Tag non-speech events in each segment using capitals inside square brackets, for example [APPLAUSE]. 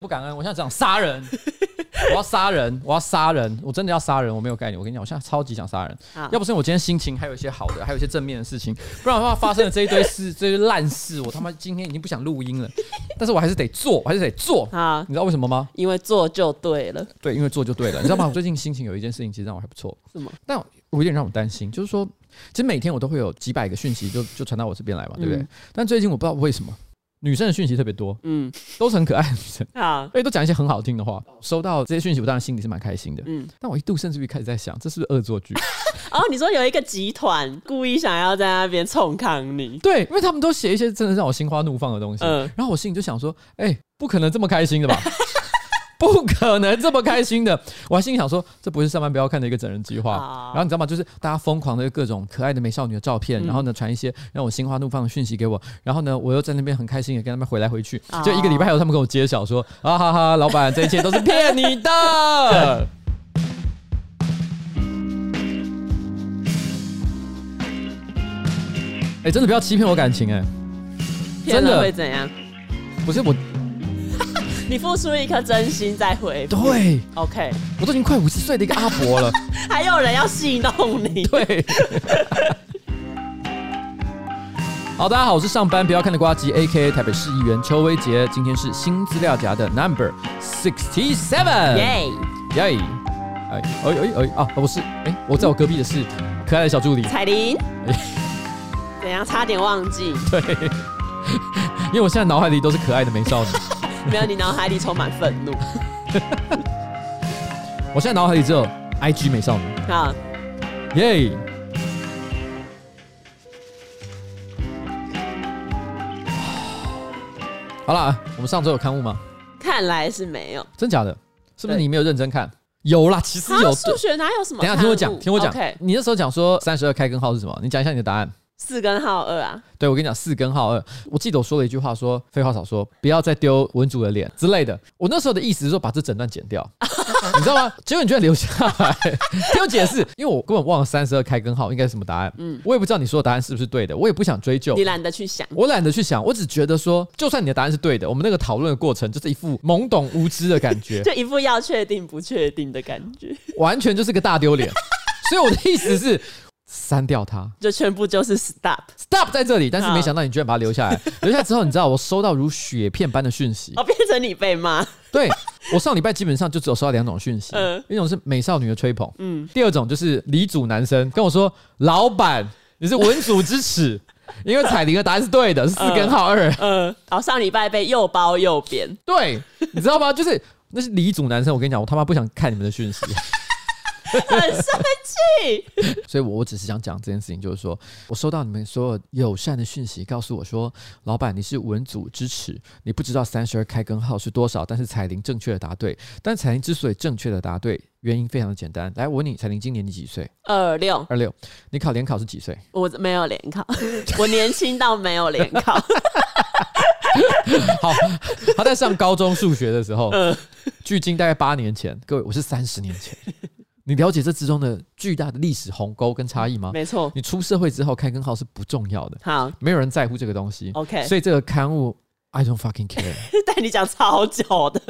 不感恩，我现在想杀人，[LAUGHS] 我要杀人，我要杀人，我真的要杀人，我没有概念。我跟你讲，我现在超级想杀人。要不是我今天心情还有一些好的，还有一些正面的事情，不然的话发生了这一堆事，[LAUGHS] 这些烂事，我他妈今天已经不想录音了。但是我还是得做，我还是得做啊！你知道为什么吗？因为做就对了。对，因为做就对了。你知道吗？我最近心情有一件事情，其实让我还不错。是吗？但我有点让我担心，就是说，其实每天我都会有几百个讯息就就传到我这边来嘛，对不对？嗯、但最近我不知道为什么。女生的讯息特别多，嗯，都是很可爱的女生，啊，所以都讲一些很好听的话。收到这些讯息，我当然心里是蛮开心的，嗯。但我一度甚至于开始在想，这是不是恶作剧？哦，你说有一个集团故意想要在那边冲康你？对，因为他们都写一些真的让我心花怒放的东西，嗯。然后我心里就想说，哎、欸，不可能这么开心的吧？不可能这么开心的，我还心里想说，这不是上班不要看的一个整人计划。然后你知道吗？就是大家疯狂的各种可爱的美少女的照片，然后呢传一些让我心花怒放的讯息给我，然后呢我又在那边很开心的跟他们回来回去。就一个礼拜后，他们跟我揭晓说：“啊哈哈，老板，这一切都是骗你的。”哎，真的不要欺骗我感情哎！真的会怎样？不是我。你付出一颗真心再回，对，OK，我都已经快五十岁的一个阿伯了，[LAUGHS] 还有人要戏弄你，[LAUGHS] 对。好，大家好，我是上班不要看的瓜吉，AKA 台北市议员邱威杰，今天是新资料夹的 Number Sixty Seven，耶耶，哎哎哎哎啊，不是，哎，我在我隔壁的是可爱的小助理。彩玲，怎样？差点忘记？[LAUGHS] 对，因为我现在脑海里都是可爱的美少女。没有，你脑海里充满愤怒。[LAUGHS] 我现在脑海里只有 IG 美少女。[SIGHS] 好，耶！好了，我们上周有刊物吗？看来是没有。真假的？是不是你没有认真看？有啦，其实有。数学哪有什么？等一下听我讲，听我讲。你那时候讲说三十二开根号是什么？你讲一下你的答案。四根号二啊！对，我跟你讲，四根号二。我记得我说了一句话说，说废话少说，不要再丢文主的脸之类的。我那时候的意思是说，把这整段剪掉，[LAUGHS] 你知道吗？结果你居然留下来，听我解释，因为我根本忘了三十二开根号应该是什么答案。嗯，我也不知道你说的答案是不是对的，我也不想追究。你懒得去想，我懒得去想，我只觉得说，就算你的答案是对的，我们那个讨论的过程就是一副懵懂无知的感觉，[LAUGHS] 就一副要确定不确定的感觉，完全就是个大丢脸。所以我的意思是。删掉它，就全部就是 stop stop 在这里，但是没想到你居然把它留下来。[LAUGHS] 留下来之后，你知道我收到如雪片般的讯息，哦，变成你被骂。对，我上礼拜基本上就只有收到两种讯息，嗯，一种是美少女的吹捧，嗯，第二种就是李组男生跟我说，老板你是文组之耻，[LAUGHS] 因为彩铃的答案是对的，是四根号二，嗯，然后上礼拜被又包又扁，对，你知道吗？就是那是李组男生，我跟你讲，我他妈不想看你们的讯息。很生气，所以我我只是想讲这件事情，就是说我收到你们所有友善的讯息，告诉我说，老板你是文组支持，你不知道三十二开根号是多少，但是彩铃正确的答对。但彩铃之所以正确的答对，原因非常的简单。来，我问你，彩铃今年你几岁？二六二六。你考联考是几岁？我没有联考，我年轻到没有联考。[LAUGHS] 好，他在上高中数学的时候，距今大概八年前，各位，我是三十年前。你了解这之中的巨大的历史鸿沟跟差异吗？没错，你出社会之后开根号是不重要的，好，没有人在乎这个东西。OK，所以这个刊物 I don't fucking care。[LAUGHS] 但你讲超久的，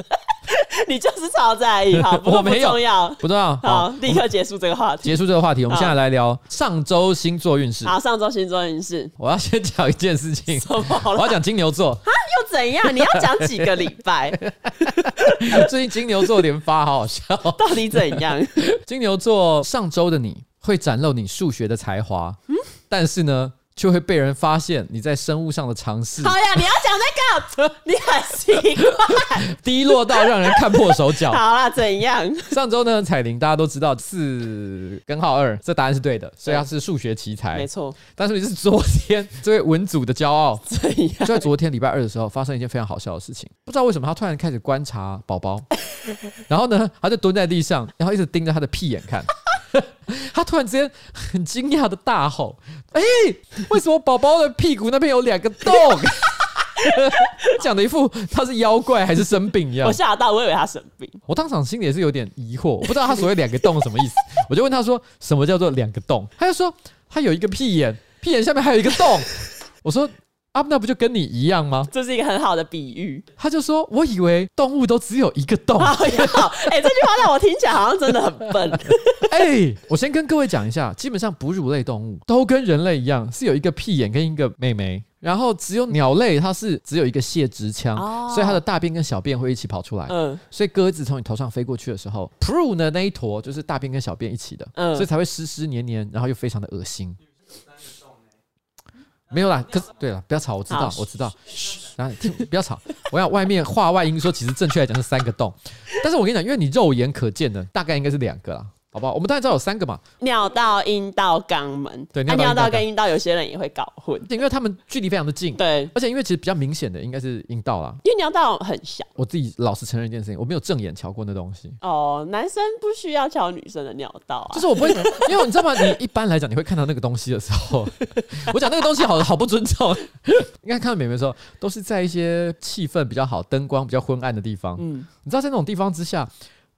你就是超在意，好，不过不重要，不重要。好，立刻结束这个话题，结束这个话题。我们现在来聊上周星座运势。好，上周星座运势，我要先讲一件事情，我要讲金牛座啊。又怎样？你要讲几个礼拜？[LAUGHS] 最近金牛座连发，好好笑。[LAUGHS] 到底怎样？金牛座上周的你会展露你数学的才华，嗯，但是呢，就会被人发现你在生物上的尝试。好呀，你要讲那个，你很奇怪，[LAUGHS] 低落到让人看破手脚。好啦，怎样？上周呢，彩铃大家都知道四根号二，这答案是对的，所以他是数学奇才，没错。但是你是昨天这位文组的骄傲，怎样？就在昨天礼拜二的时候，发生一件非常好笑的事情。不知道为什么，他突然开始观察宝宝，然后呢，他就蹲在地上，然后一直盯着他的屁眼看。[LAUGHS] 他突然之间很惊讶的大吼：“哎、欸，为什么宝宝的屁股那边有两个洞？” [LAUGHS] 讲的一副他是妖怪还是生病一样。我吓到，我以为他生病。我当场心里也是有点疑惑，我不知道他所谓两个洞什么意思。[LAUGHS] 我就问他说：“什么叫做两个洞？”他就说：“他有一个屁眼，屁眼下面还有一个洞。”我说：“啊，那不就跟你一样吗？这是一个很好的比喻。他就说：“我以为动物都只有一个洞。[LAUGHS] ”哎，这句话让我听起来好像真的很笨。[LAUGHS] 哎，我先跟各位讲一下，基本上哺乳类动物都跟人类一样，是有一个屁眼跟一个妹妹。然后只有鸟类，它是只有一个泄殖腔，哦、所以它的大便跟小便会一起跑出来。嗯，所以鸽子从你头上飞过去的时候，噗的那一坨就是大便跟小便一起的，嗯，所以才会湿湿黏黏，然后又非常的恶心。没有啦，可是对了，不要吵，我知道，我知道。嘘，然后听，不要吵。我要外面话外音说，其实正确来讲是三个洞，但是我跟你讲，因为你肉眼可见的，大概应该是两个啦。好不好？我们大概知道有三个嘛，尿道、阴道、肛门。对，尿道、啊、尿道跟阴道，有些人也会搞混，因为他们距离非常的近。对，而且因为其实比较明显的应该是阴道啦，因为尿道很小。我自己老实承认一件事情，我没有正眼瞧过那东西。哦，男生不需要瞧女生的尿道啊。就是我不会，[LAUGHS] 因为你知道吗？你一般来讲，你会看到那个东西的时候，[LAUGHS] 我讲那个东西好好不尊重。[LAUGHS] 应该看到美眉的时候，都是在一些气氛比较好、灯光比较昏暗的地方。嗯，你知道在那种地方之下。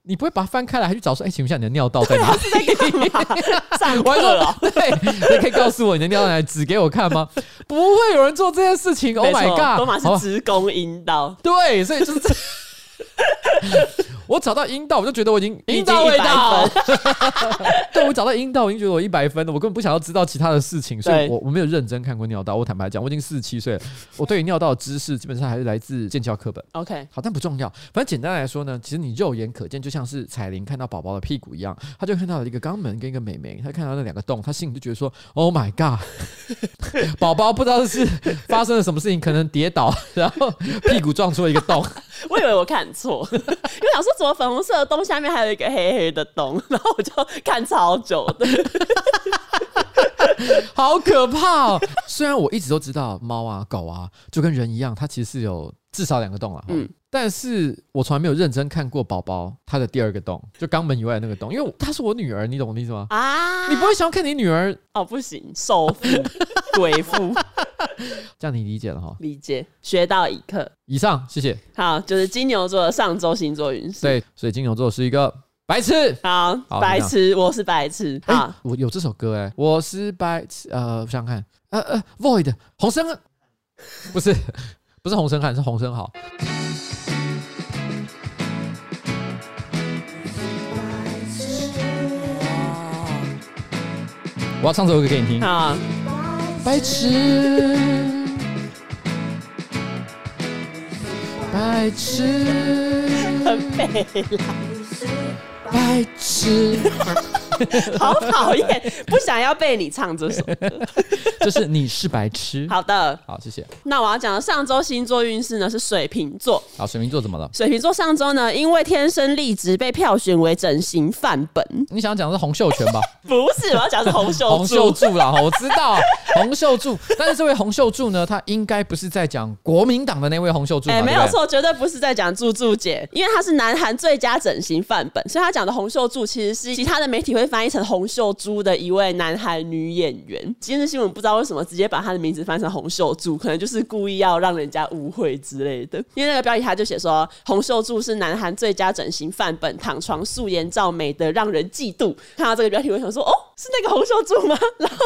你不会把它翻开来，还去找说，哎、欸，请问一下你的尿道在哪里？上 [LAUGHS] 课了，对，你可以告诉我你的尿道来，指给我看吗？[LAUGHS] 不会有人做这件事情。Oh my [LAUGHS] god，罗马是直攻阴道，对，所以就是这。我找到阴道，我就觉得我已经阴道味道。[LAUGHS] 对，我找到阴道，我已经觉得我一百分了。我根本不想要知道其他的事情，所以我我没有认真看过尿道。我坦白讲，我已经四十七岁了，我对于尿道的知识基本上还是来自剑桥课本。OK，好，但不重要。反正简单来说呢，其实你肉眼可见，就像是彩铃看到宝宝的屁股一样，他就看到了一个肛门跟一个美眉，他看到那两个洞，他心里就觉得说：[LAUGHS] “Oh my god，宝宝不知道是发生了什么事情，可能跌倒，然后屁股撞出了一个洞。[LAUGHS] ”我以为我看错，因为想说怎么粉红色的洞下面还有一个黑黑的洞，[LAUGHS] 然后我就看超久的，[LAUGHS] 好可怕哦！虽然我一直都知道猫啊狗啊就跟人一样，它其实是有至少两个洞啊，嗯，但是我从来没有认真看过宝宝它的第二个洞，就肛门以外的那个洞，因为她是我女儿，你懂我的意思吗？啊，你不会想要看你女儿？哦，不行，首富鬼父。[LAUGHS] [LAUGHS] 这样你理解了哈？理解，学到一课。以上，谢谢。好，就是金牛座的上周星座运势。对，所以金牛座是一个白痴。好，好白痴，我是白痴。好，欸、我有这首歌哎、欸，我是白痴。呃，我想想看，呃呃，Void，洪生，不是，[LAUGHS] 不是洪生汉，是洪生好。我要唱这首歌给你听。好。白痴，白痴，很美啦，白痴。[LAUGHS] 好讨厌，不想要被你唱这首歌。[LAUGHS] 就是你是白痴。好的，好，谢谢。那我要讲的上周星座运势呢是水瓶座。好，水瓶座怎么了？水瓶座上周呢，因为天生丽质被票选为整形范本。你想讲的是洪秀全吧？[LAUGHS] 不是，我要讲的是洪秀洪秀柱啦。我知道洪秀柱，但是这位洪秀柱呢，他应该不是在讲国民党的那位洪秀柱。哎、欸，没有错，绝对不是在讲柱柱姐，因为他是南韩最佳整形范本，所以他讲的洪秀柱其实是其他的媒体会。翻译成洪秀珠的一位南韩女演员，今日新闻不知道为什么直接把她的名字翻成洪秀柱，可能就是故意要让人家误会之类的。因为那个标题他就写说洪秀柱是南韩最佳整形范本，躺床素颜照美得让人嫉妒。看到这个标题，我想说哦，是那个洪秀柱吗？[LAUGHS] 然后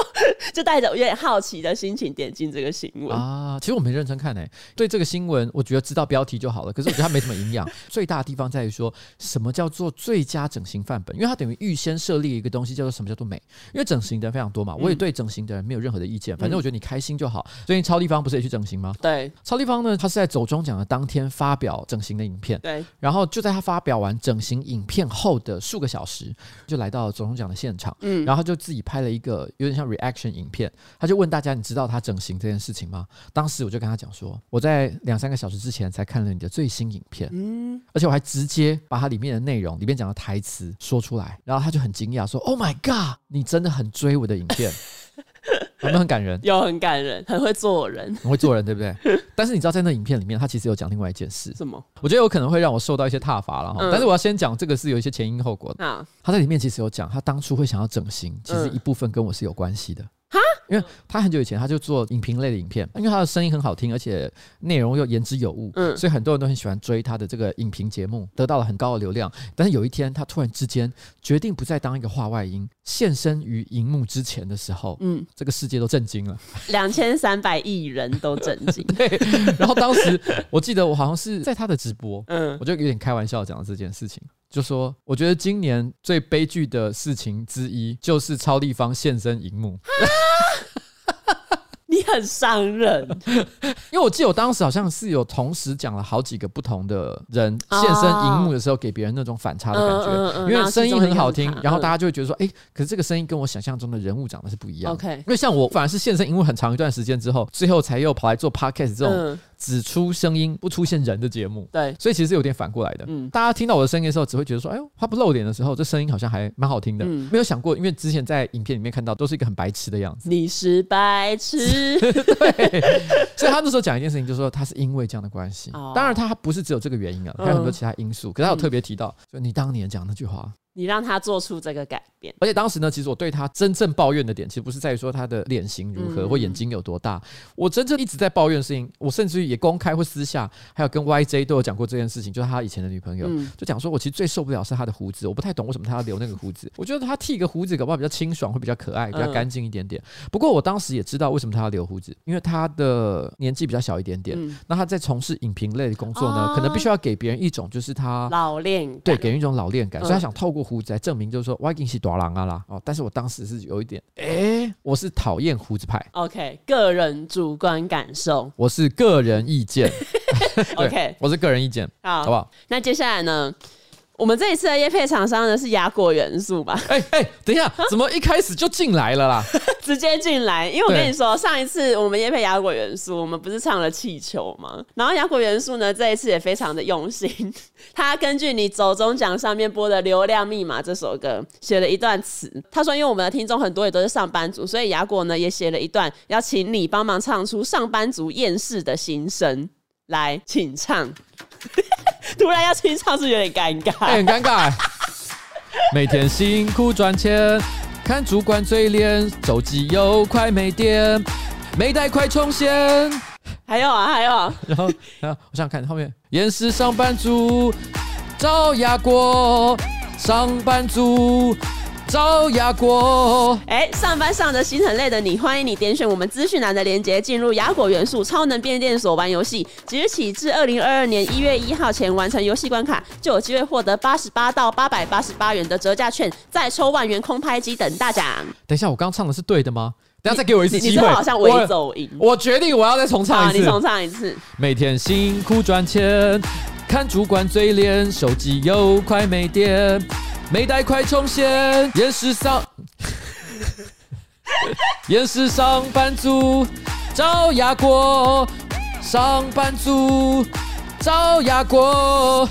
就带着有点好奇的心情点进这个新闻啊。其实我没认真看诶、对这个新闻，我觉得知道标题就好了。可是我觉得它没什么营养。[LAUGHS] 最大的地方在于说什么叫做最佳整形范本，因为它等于预先设立。一个东西叫做什么叫做美？因为整形的人非常多嘛，我也对整形的人没有任何的意见，反正我觉得你开心就好。最近超立方不是也去整形吗？对，超立方呢，他是在走中奖的当天发表整形的影片，对，然后就在他发表完整形影片后的数个小时，就来到了走中奖的现场，嗯，然后他就自己拍了一个有点像 reaction 影片，他就问大家，你知道他整形这件事情吗？当时我就跟他讲说，我在两三个小时之前才看了你的最新影片，嗯，而且我还直接把它里面的内容里面讲的台词说出来，然后他就很惊讶。说：“Oh my god，你真的很追我的影片，[LAUGHS] 有没有很感人？有很感人，很会做人，很会做人，对不对？[LAUGHS] 但是你知道，在那影片里面，他其实有讲另外一件事。什么？我觉得有可能会让我受到一些挞伐了哈。嗯、但是我要先讲这个是有一些前因后果的。啊、他在里面其实有讲，他当初会想要整形，其实一部分跟我是有关系的。哈、嗯？因为他很久以前他就做影评类的影片，因为他的声音很好听，而且内容又言之有物，嗯，所以很多人都很喜欢追他的这个影评节目，得到了很高的流量。但是有一天，他突然之间决定不再当一个话外音，现身于荧幕之前的时候，嗯，这个世界都震惊了，两千三百亿人都震惊。[LAUGHS] 对，然后当时我记得我好像是在他的直播，嗯，我就有点开玩笑讲了这件事情。就说，我觉得今年最悲剧的事情之一，就是超立方现身荧幕。[LAUGHS] 你很伤人，因为我记得我当时好像是有同时讲了好几个不同的人现身荧幕的时候，给别人那种反差的感觉。哦、因为声音很好听，然后大家就会觉得说，哎、欸，可是这个声音跟我想象中的人物长得是不一样。OK，因为像我反而是现身荧幕很长一段时间之后，最后才又跑来做 podcast 这种。嗯只出声音不出现人的节目，对，所以其实是有点反过来的。嗯，大家听到我的声音的时候，只会觉得说，哎呦，他不露脸的时候，这声音好像还蛮好听的。嗯，没有想过，因为之前在影片里面看到都是一个很白痴的样子。你是白痴，[LAUGHS] 对。所以他那时候讲一件事情，就是说他是因为这样的关系。哦，当然他不是只有这个原因啊，还有很多其他因素。可是他有特别提到，就你当年讲那句话。你让他做出这个改变，而且当时呢，其实我对他真正抱怨的点，其实不是在于说他的脸型如何或眼睛有多大，我真正一直在抱怨的事情，我甚至于也公开或私下，还有跟 YJ 都有讲过这件事情，就是他以前的女朋友，就讲说我其实最受不了是他的胡子，我不太懂为什么他要留那个胡子，我觉得他剃个胡子搞不好比较清爽，会比较可爱，比较干净一点点。不过我当时也知道为什么他要留胡子，因为他的年纪比较小一点点，那他在从事影评类的工作呢，可能必须要给别人一种就是他老练，对，给人一种老练感，所以他想透过胡子来证明就是。说我已经是大狼啊啦哦，但是我当时是有一点，哎、欸，我是讨厌胡子派。OK，个人主观感受，我是个人意见。[LAUGHS] OK，[LAUGHS] 我是个人意见，好，好不好？那接下来呢？我们这一次的叶配厂商呢是牙果元素吧？[LAUGHS] 哎哎，等一下，怎么一开始就进来了啦？[LAUGHS] 直接进来，因为我跟你说，上一次我们叶配牙果元素，我们不是唱了气球吗？然后牙果元素呢，这一次也非常的用心，[LAUGHS] 他根据你走中奖上面播的《流量密码》这首歌写了一段词。他说，因为我们的听众很多也都是上班族，所以牙果呢也写了一段，要请你帮忙唱出上班族厌世的心声。来，请唱。[LAUGHS] 突然要清唱是有点尴尬，欸，很尴尬。每天辛苦赚钱，看主管嘴脸，手机又快没电，没带快充线。还有啊，还有啊。然后，然后我想看后面，厌世上班族找亚果，上班族。找雅果，哎，上班上的心很累的你，欢迎你点选我们资讯栏的链接，进入雅果元素超能便利店所玩游戏。即日起至二零二二年一月一号前完成游戏关卡，就有机会获得八十八到八百八十八元的折价券，再抽万元空拍机等大奖。等一下，我刚唱的是对的吗？再给我一次机会。你你好像微走音我，我决定我要再重唱一次。你重唱一次。每天辛苦赚钱，看主管嘴脸，手机又快没电。没带快充线，也是上，[LAUGHS] 也是上班族找亚果，上班族找亚果。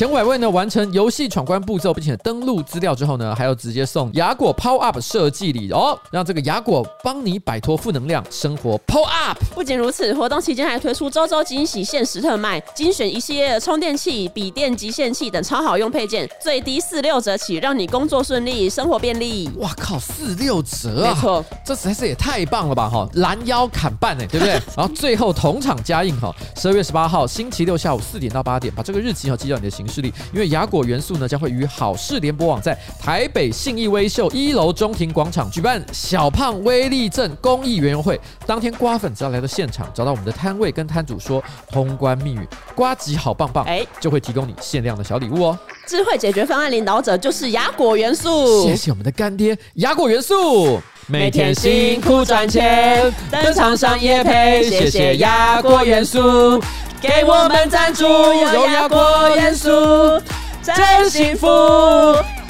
前五百位呢，完成游戏闯关步骤，并且登录资料之后呢，还要直接送雅果 Power Up 设计礼哦，让这个雅果帮你摆脱负能量，生活 Power Up。不仅如此，活动期间还推出周周惊喜限时特卖，精选一系列的充电器、笔电极限器等超好用配件，最低四六折起，让你工作顺利，生活便利。哇靠，四六折啊！没错，这实在是也太棒了吧哈！拦腰砍半哎，对不对？[LAUGHS] 然后最后同场加印哈，十二月十八号星期六下午四点到八点，把这个日期哈记到你的行。势力，因为雅果元素呢将会与好事联播网在台北信义威秀一楼中庭广场举办小胖威力镇公益园游会。当天瓜粉只要来到现场，找到我们的摊位，跟摊主说通关密语“瓜吉好棒棒”，哎，就会提供你限量的小礼物哦。智慧解决方案领导者就是雅果元素，谢谢我们的干爹雅果元素，每天辛苦赚钱，登场上业配，谢谢雅果元素。给我们赞助，有雅果元素，真幸福。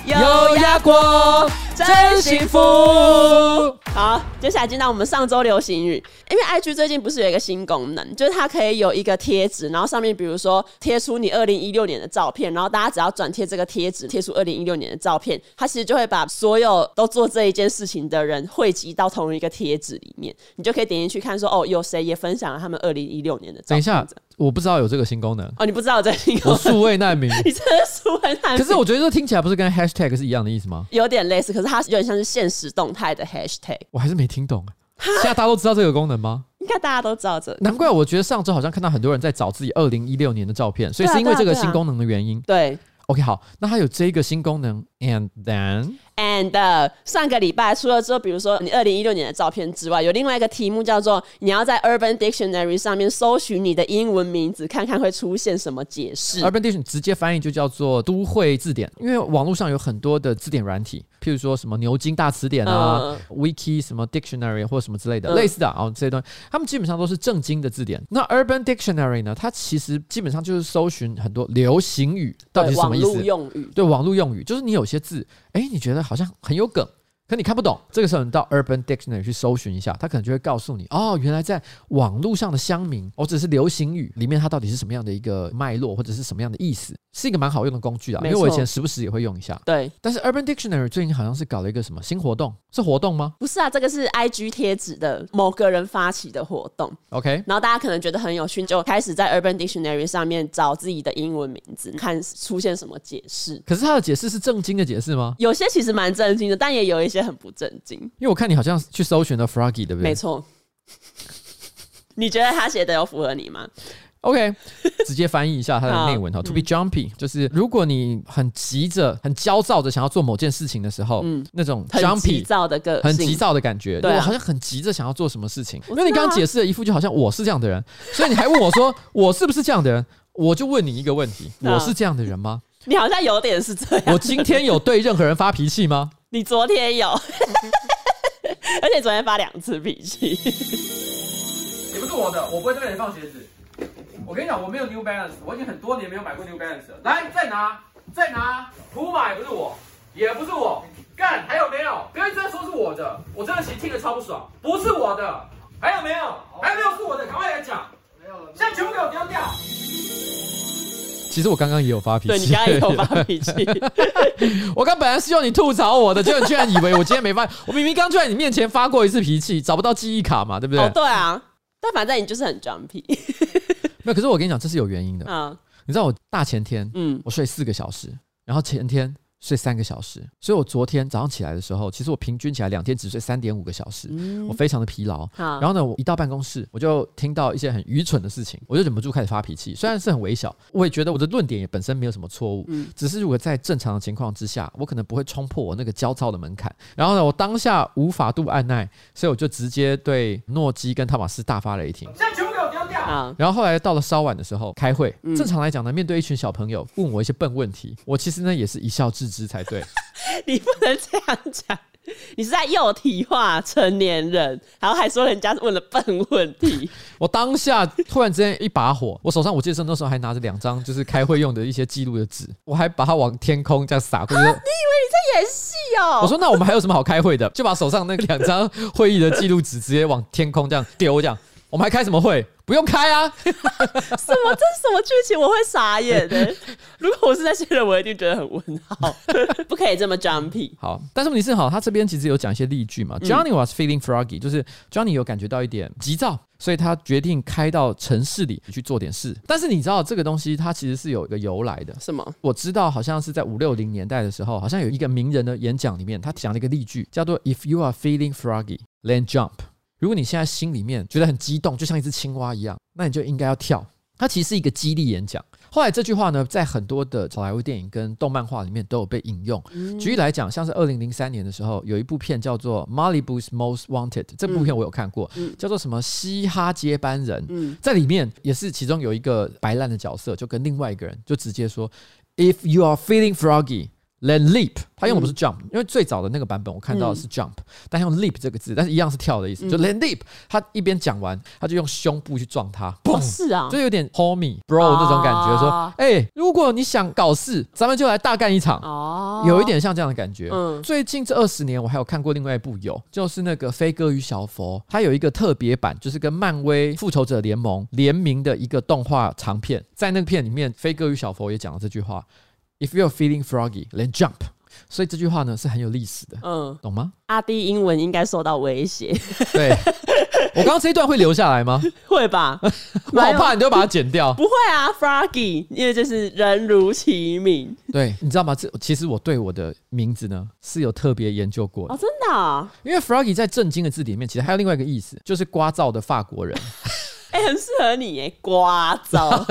有雅果，真幸福。好。接下来进到我们上周流行语，因为 IG 最近不是有一个新功能，就是它可以有一个贴纸，然后上面比如说贴出你二零一六年的照片，然后大家只要转贴这个贴纸，贴出二零一六年的照片，它其实就会把所有都做这一件事情的人汇集到同一个贴纸里面，你就可以点进去看说，哦，有谁也分享了他们二零一六年的照片。等一下，我不知道有这个新功能哦，你不知道有这个新功能？[LAUGHS] 我 [LAUGHS] 数位难民，你真的数位难民？可是我觉得这听起来不是跟 hashtag 是一样的意思吗？[LAUGHS] 有点类似，可是它有点像是现实动态的 hashtag。我还是没听懂。现在大家都知道这个功能吗？应该大家都知道这个。难怪我觉得上周好像看到很多人在找自己二零一六年的照片，所以是因为这个新功能的原因。对，，OK，好，那它有这个新功能，and then。And、uh, 上个礼拜除了之后，比如说你二零一六年的照片之外，有另外一个题目叫做你要在 Urban Dictionary 上面搜寻你的英文名字，看看会出现什么解释。Urban Dictionary 直接翻译就叫做都会字典，因为网络上有很多的字典软体，譬如说什么牛津大词典啊、嗯、Wiki 什么 Dictionary 或什么之类的、嗯、类似的啊、哦、这些东西，他们基本上都是正经的字典。那 Urban Dictionary 呢，它其实基本上就是搜寻很多流行语，到底是什么意思？网络用语，对，网络用语就是你有些字，哎，你觉得好像很有梗。可你看不懂，这个时候你到 Urban Dictionary 去搜寻一下，它可能就会告诉你，哦，原来在网络上的乡民，或者是流行语里面，它到底是什么样的一个脉络，或者是什么样的意思，是一个蛮好用的工具啊。因为我以前时不时也会用一下。对。但是 Urban Dictionary 最近好像是搞了一个什么新活动，是活动吗？不是啊，这个是 IG 贴纸的某个人发起的活动。OK。然后大家可能觉得很有趣，就开始在 Urban Dictionary 上面找自己的英文名字，看出现什么解释。可是它的解释是正经的解释吗？有些其实蛮正经的，但也有一些很不正经。因为我看你好像去搜寻了 Froggy，对不对？没错。[LAUGHS] 你觉得他写的有符合你吗？OK，直接翻译一下他的内文哈。To be jumpy，就是如果你很急着、很焦躁的想要做某件事情的时候，嗯，那种 jumpy 很急躁的个很急躁的感觉，对，我好像很急着想要做什么事情。因为你刚刚解释的一副就好像我是这样的人，所以你还问我说 [LAUGHS] 我是不是这样的人？我就问你一个问题：[LAUGHS] 我是这样的人吗？你好像有点是这样。我今天有对任何人发脾气吗？你昨天有。[LAUGHS] 而且昨天发两次脾气，也不是我的，我不会在那里放鞋子。我跟你讲，我没有 New Balance，我已经很多年没有买过 New Balance 了。来，再拿，再拿，普马也不是我，也不是我，干，还有没有？不要一直在说是我的，我真的其实听得超不爽，不是我的，还有没有？还有没有是我的？赶快来讲，没有了，现在全部给我丢掉。其实我刚刚也有发脾气，对，你刚刚也有发脾气。[LAUGHS] 我刚本来是用你吐槽我的，结果你居然以为我今天没发。[LAUGHS] 我明明刚就在你面前发过一次脾气，找不到记忆卡嘛，对不对？哦，对啊。但反正你就是很 jumpy。[LAUGHS] 没有，可是我跟你讲，这是有原因的啊。你知道我大前天，嗯，我睡四个小时，然后前天。睡三个小时，所以我昨天早上起来的时候，其实我平均起来两天只睡三点五个小时，嗯、我非常的疲劳。然后呢，我一到办公室，我就听到一些很愚蠢的事情，我就忍不住开始发脾气。虽然是很微小，我也觉得我的论点也本身没有什么错误，嗯、只是如果在正常的情况之下，我可能不会冲破我那个焦躁的门槛。然后呢，我当下无法度按耐，所以我就直接对诺基跟汤马斯大发雷霆。[LAUGHS] 然后后来到了稍晚的时候开会，嗯、正常来讲呢，面对一群小朋友问我一些笨问题，我其实呢也是一笑置之才对。[LAUGHS] 你不能这样讲，你是在幼体化成年人，然后还说人家问了笨问题。[LAUGHS] 我当下突然之间一把火，我手上我记得那时候还拿着两张就是开会用的一些记录的纸，我还把它往天空这样撒过去。你以为你在演戏哦？我说那我们还有什么好开会的？就把手上那两张会议的记录纸直接往天空这样丢，这样。我们还开什么会？不用开啊！[LAUGHS] 什么？这是什么剧情？我会傻眼的、欸。[LAUGHS] 如果我是那些人，我一定觉得很问号。[LAUGHS] 不可以这么 jumpy。好，但是问题是，好，他这边其实有讲一些例句嘛。Johnny was feeling froggy，就是 Johnny 有感觉到一点急躁，所以他决定开到城市里去做点事。但是你知道这个东西，它其实是有一个由来的。什么？我知道，好像是在五六零年代的时候，好像有一个名人的演讲里面，他讲了一个例句，叫做 “If you are feeling froggy, then jump。”如果你现在心里面觉得很激动，就像一只青蛙一样，那你就应该要跳。它其实是一个激励演讲。后来这句话呢，在很多的好莱坞电影跟动漫画里面都有被引用。举例来讲，像是二零零三年的时候，有一部片叫做《Malibu's Most Wanted》，这部片我有看过，叫做什么《嘻哈接班人》。在里面也是其中有一个白烂的角色，就跟另外一个人就直接说：“If you are feeling froggy,，then leap，他用的不是 jump，、嗯、因为最早的那个版本我看到的是 jump，、嗯、但用 leap 这个字，但是一样是跳的意思，嗯、就 then leap，他一边讲完，他就用胸部去撞他，嘣、哦，是啊，就有点 homie bro 那种感觉，说，哎、欸，如果你想搞事，咱们就来大干一场，哦，有一点像这样的感觉。嗯，最近这二十年，我还有看过另外一部有，就是那个飞哥与小佛，它有一个特别版，就是跟漫威复仇者联盟联名的一个动画长片，在那个片里面，飞哥与小佛也讲了这句话。If you're feeling froggy, then jump。所以这句话呢是很有历史的，嗯，懂吗？阿弟英文应该受到威胁。对，[LAUGHS] 我刚刚这一段会留下来吗？会吧，[LAUGHS] 我好怕你都会把它剪掉。[LAUGHS] 不会啊，froggy，因为就是人如其名。对，你知道吗？这其实我对我的名字呢是有特别研究过的。哦，真的啊？因为 froggy 在正经的字里面，其实还有另外一个意思，就是刮噪的法国人。哎、欸，很适合你耶，瓜照。[LAUGHS]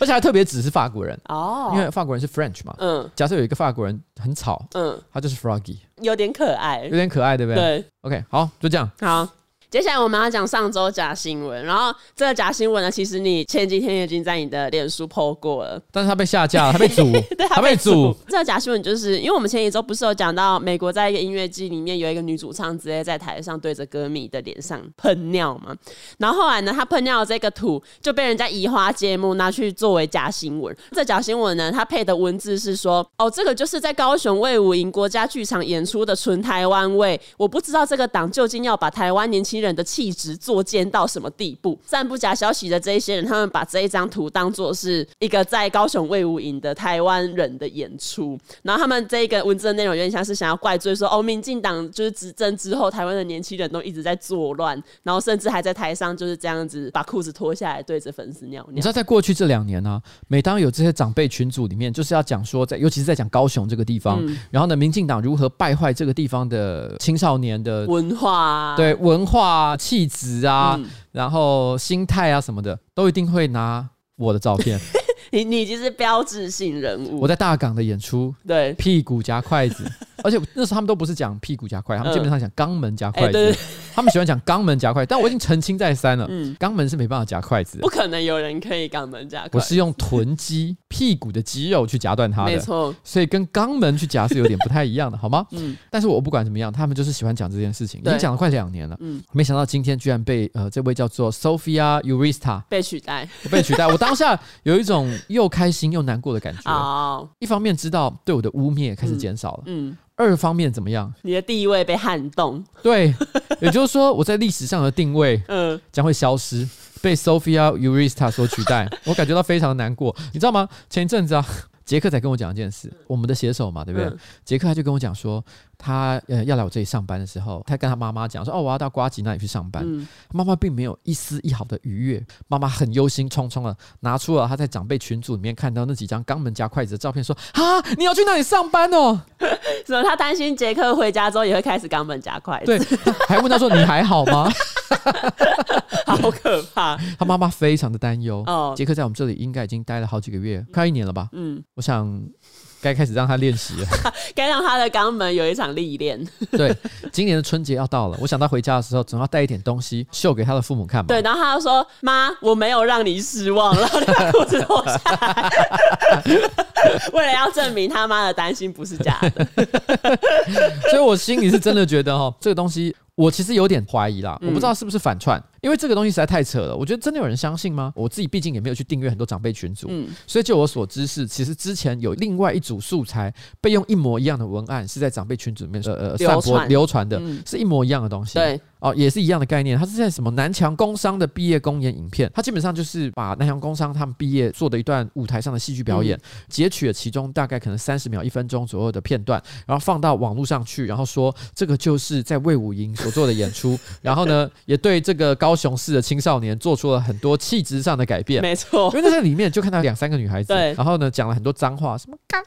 而且还特别指是法国人哦，因为法国人是 French 嘛。嗯，假设有一个法国人很吵，嗯，他就是 Froggy，有点可爱，有点可爱，对不对？对，OK，好，就这样，好。接下来我们要讲上周假新闻，然后这个假新闻呢，其实你前几天已经在你的脸书 po 过了，但是它被下架了，它被阻，[LAUGHS] 它被阻。这个假新闻就是因为我们前一周不是有讲到美国在一个音乐季里面有一个女主唱直接在台上对着歌迷的脸上喷尿嘛，然后后来呢，她喷尿的这个图就被人家移花接木拿去作为假新闻。这假新闻呢，它配的文字是说，哦，这个就是在高雄卫武营国家剧场演出的纯台湾味，我不知道这个党究竟要把台湾年轻人人的气质作贱到什么地步？散布假消息的这一些人，他们把这一张图当做是一个在高雄魏无影的台湾人的演出，然后他们这一个文字的内容有点像是想要怪罪说，哦，民进党就是执政之后，台湾的年轻人都一直在作乱，然后甚至还在台上就是这样子把裤子脱下来对着粉丝尿尿。你知道，在过去这两年呢、啊，每当有这些长辈群组里面，就是要讲说在，在尤其是在讲高雄这个地方，嗯、然后呢，民进党如何败坏这个地方的青少年的文化，对文化。啊，气质啊，嗯、然后心态啊什么的，都一定会拿我的照片。你你已经是标志性人物。我在大港的演出，对，屁股夹筷子，[LAUGHS] 而且那时候他们都不是讲屁股夹筷子，他们基本上讲肛门夹筷子。他们喜欢讲肛门夹筷子，但我已经澄清再三了，嗯，肛门是没办法夹筷子，不可能有人可以肛门夹筷。子。我是用臀肌、屁股的肌肉去夹断它的，没错，所以跟肛门去夹是有点不太一样的，好吗？嗯，但是我不管怎么样，他们就是喜欢讲这件事情，已经讲了快两年了，嗯，没想到今天居然被呃这位叫做 Sophia Urista 被取代，被取代，我当下有一种又开心又难过的感觉。哦，一方面知道对我的污蔑开始减少了，嗯，嗯，二方面怎么样？你的地位被撼动，对，也就是说我在历史上的定位，[LAUGHS] 嗯，将会消失，被 Sophia Eurista 所取代，我感觉到非常的难过，你知道吗？前一阵子啊。杰克才跟我讲一件事，我们的写手嘛，对不对？杰、嗯、克他就跟我讲说，他呃要来我这里上班的时候，他跟他妈妈讲说，哦，我要到瓜吉那里去上班。嗯、妈妈并没有一丝一毫的愉悦，妈妈很忧心忡忡的拿出了他在长辈群组里面看到那几张肛门夹筷子的照片，说啊，你要去那里上班哦？什么？他担心杰克回家之后也会开始肛门夹筷子。对，还问他说你还好吗？[LAUGHS] [LAUGHS] 好可怕！他妈妈非常的担忧。哦，杰克在我们这里应该已经待了好几个月，快一年了吧？嗯。我想该开始让他练习了，[LAUGHS] 该让他的肛门有一场历练。[LAUGHS] 对，今年的春节要到了，我想他回家的时候总要带一点东西秀给他的父母看吧。对，然后他就说：“妈，我没有让你失望。”然后就把裤子脱下来，为了要证明他妈的担心不是假的。所以我心里是真的觉得哈，这个东西我其实有点怀疑啦，我不知道是不是反串。因为这个东西实在太扯了，我觉得真的有人相信吗？我自己毕竟也没有去订阅很多长辈群组，嗯，所以就我所知是，其实之前有另外一组素材被用一模一样的文案是在长辈群组里面呃呃散播流传的，是一模一样的东西，对，哦，也是一样的概念。它是在什么南强工商的毕业公演影片，它基本上就是把南强工商他们毕业做的一段舞台上的戏剧表演，截取了其中大概可能三十秒、一分钟左右的片段，然后放到网络上去，然后说这个就是在魏武营所做的演出，[LAUGHS] 然后呢，也对这个高雄市的青少年做出了很多气质上的改变，没错，因为在这里面就看到两三个女孩子，对，然后呢讲了很多脏话，什么干。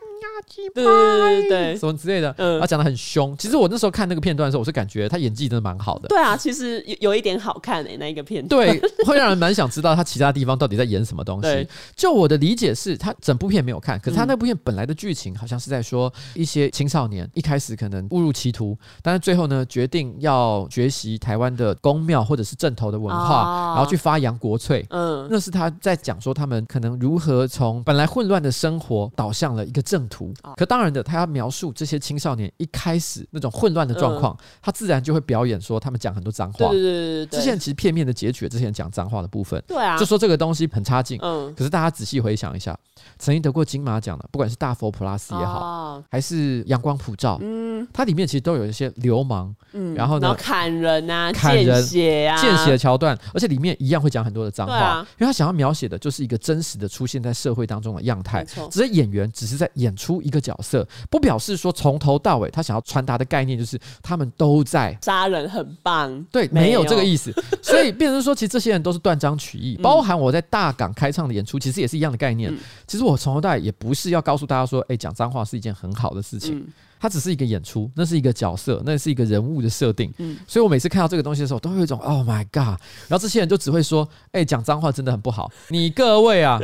对对对，什么之类的，嗯，他讲的很凶。其实我那时候看那个片段的时候，我是感觉他演技真的蛮好的。对啊，其实有有一点好看诶、欸，那一个片段，对，[LAUGHS] 会让人蛮想知道他其他地方到底在演什么东西。对就我的理解是，他整部片没有看，可是他那部片本来的剧情好像是在说一些青少年一开始可能误入歧途，但是最后呢，决定要学习台湾的宫庙或者是正头的文化，哦、然后去发扬国粹。嗯，那是他在讲说他们可能如何从本来混乱的生活导向了一个。个正途。可当然的，他要描述这些青少年一开始那种混乱的状况，他自然就会表演说他们讲很多脏话。对对对对。之前其实片面的截取了之前讲脏话的部分。对啊。就说这个东西很差劲。嗯。可是大家仔细回想一下，曾经得过金马奖的，不管是大佛普拉斯也好，还是阳光普照，嗯，它里面其实都有一些流氓，嗯，然后呢，砍人啊，砍人、见血啊，见血的桥段，而且里面一样会讲很多的脏话，因为他想要描写的就是一个真实的出现在社会当中的样态。只是演员只是在演出一个角色，不表示说从头到尾他想要传达的概念就是他们都在杀人很棒。对，没有这个意思。所以变成说，其实这些人都是断章取义。包含我在大港开唱的演出，其实也是一样的概念。其实我从头到尾也不是要告诉大家说，哎，讲脏话是一件很好的事情。它只是一个演出，那是一个角色，那是一个人物的设定。嗯，所以我每次看到这个东西的时候，都会有一种 Oh my God！然后这些人就只会说：“哎，讲脏话真的很不好。”你各位啊，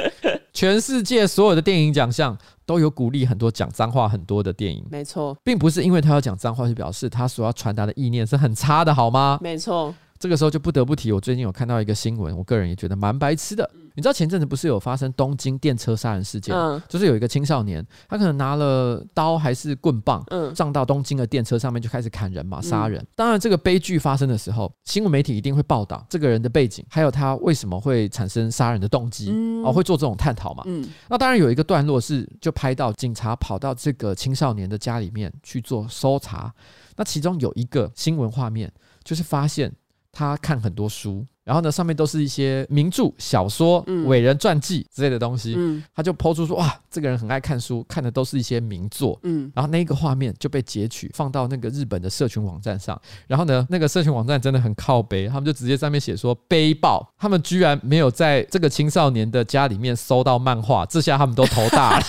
全世界所有的电影奖项都有鼓励很多讲脏话很多的电影。没错，并不是因为他要讲脏话，就表示他所要传达的意念是很差的，好吗？没错。这个时候就不得不提，我最近有看到一个新闻，我个人也觉得蛮白痴的。你知道前阵子不是有发生东京电车杀人事件？嗯，就是有一个青少年，他可能拿了刀还是棍棒，嗯，上到东京的电车上面就开始砍人嘛，杀人。当然，这个悲剧发生的时候，新闻媒体一定会报道这个人的背景，还有他为什么会产生杀人的动机，嗯哦，会做这种探讨嘛。嗯，那当然有一个段落是就拍到警察跑到这个青少年的家里面去做搜查，那其中有一个新闻画面就是发现他看很多书。然后呢，上面都是一些名著、小说、嗯、伟人传记之类的东西。嗯，他就 po 出说：“哇，这个人很爱看书，看的都是一些名作。”嗯，然后那个画面就被截取放到那个日本的社群网站上。然后呢，那个社群网站真的很靠背，他们就直接上面写说：“背报，他们居然没有在这个青少年的家里面搜到漫画。”这下他们都头大了。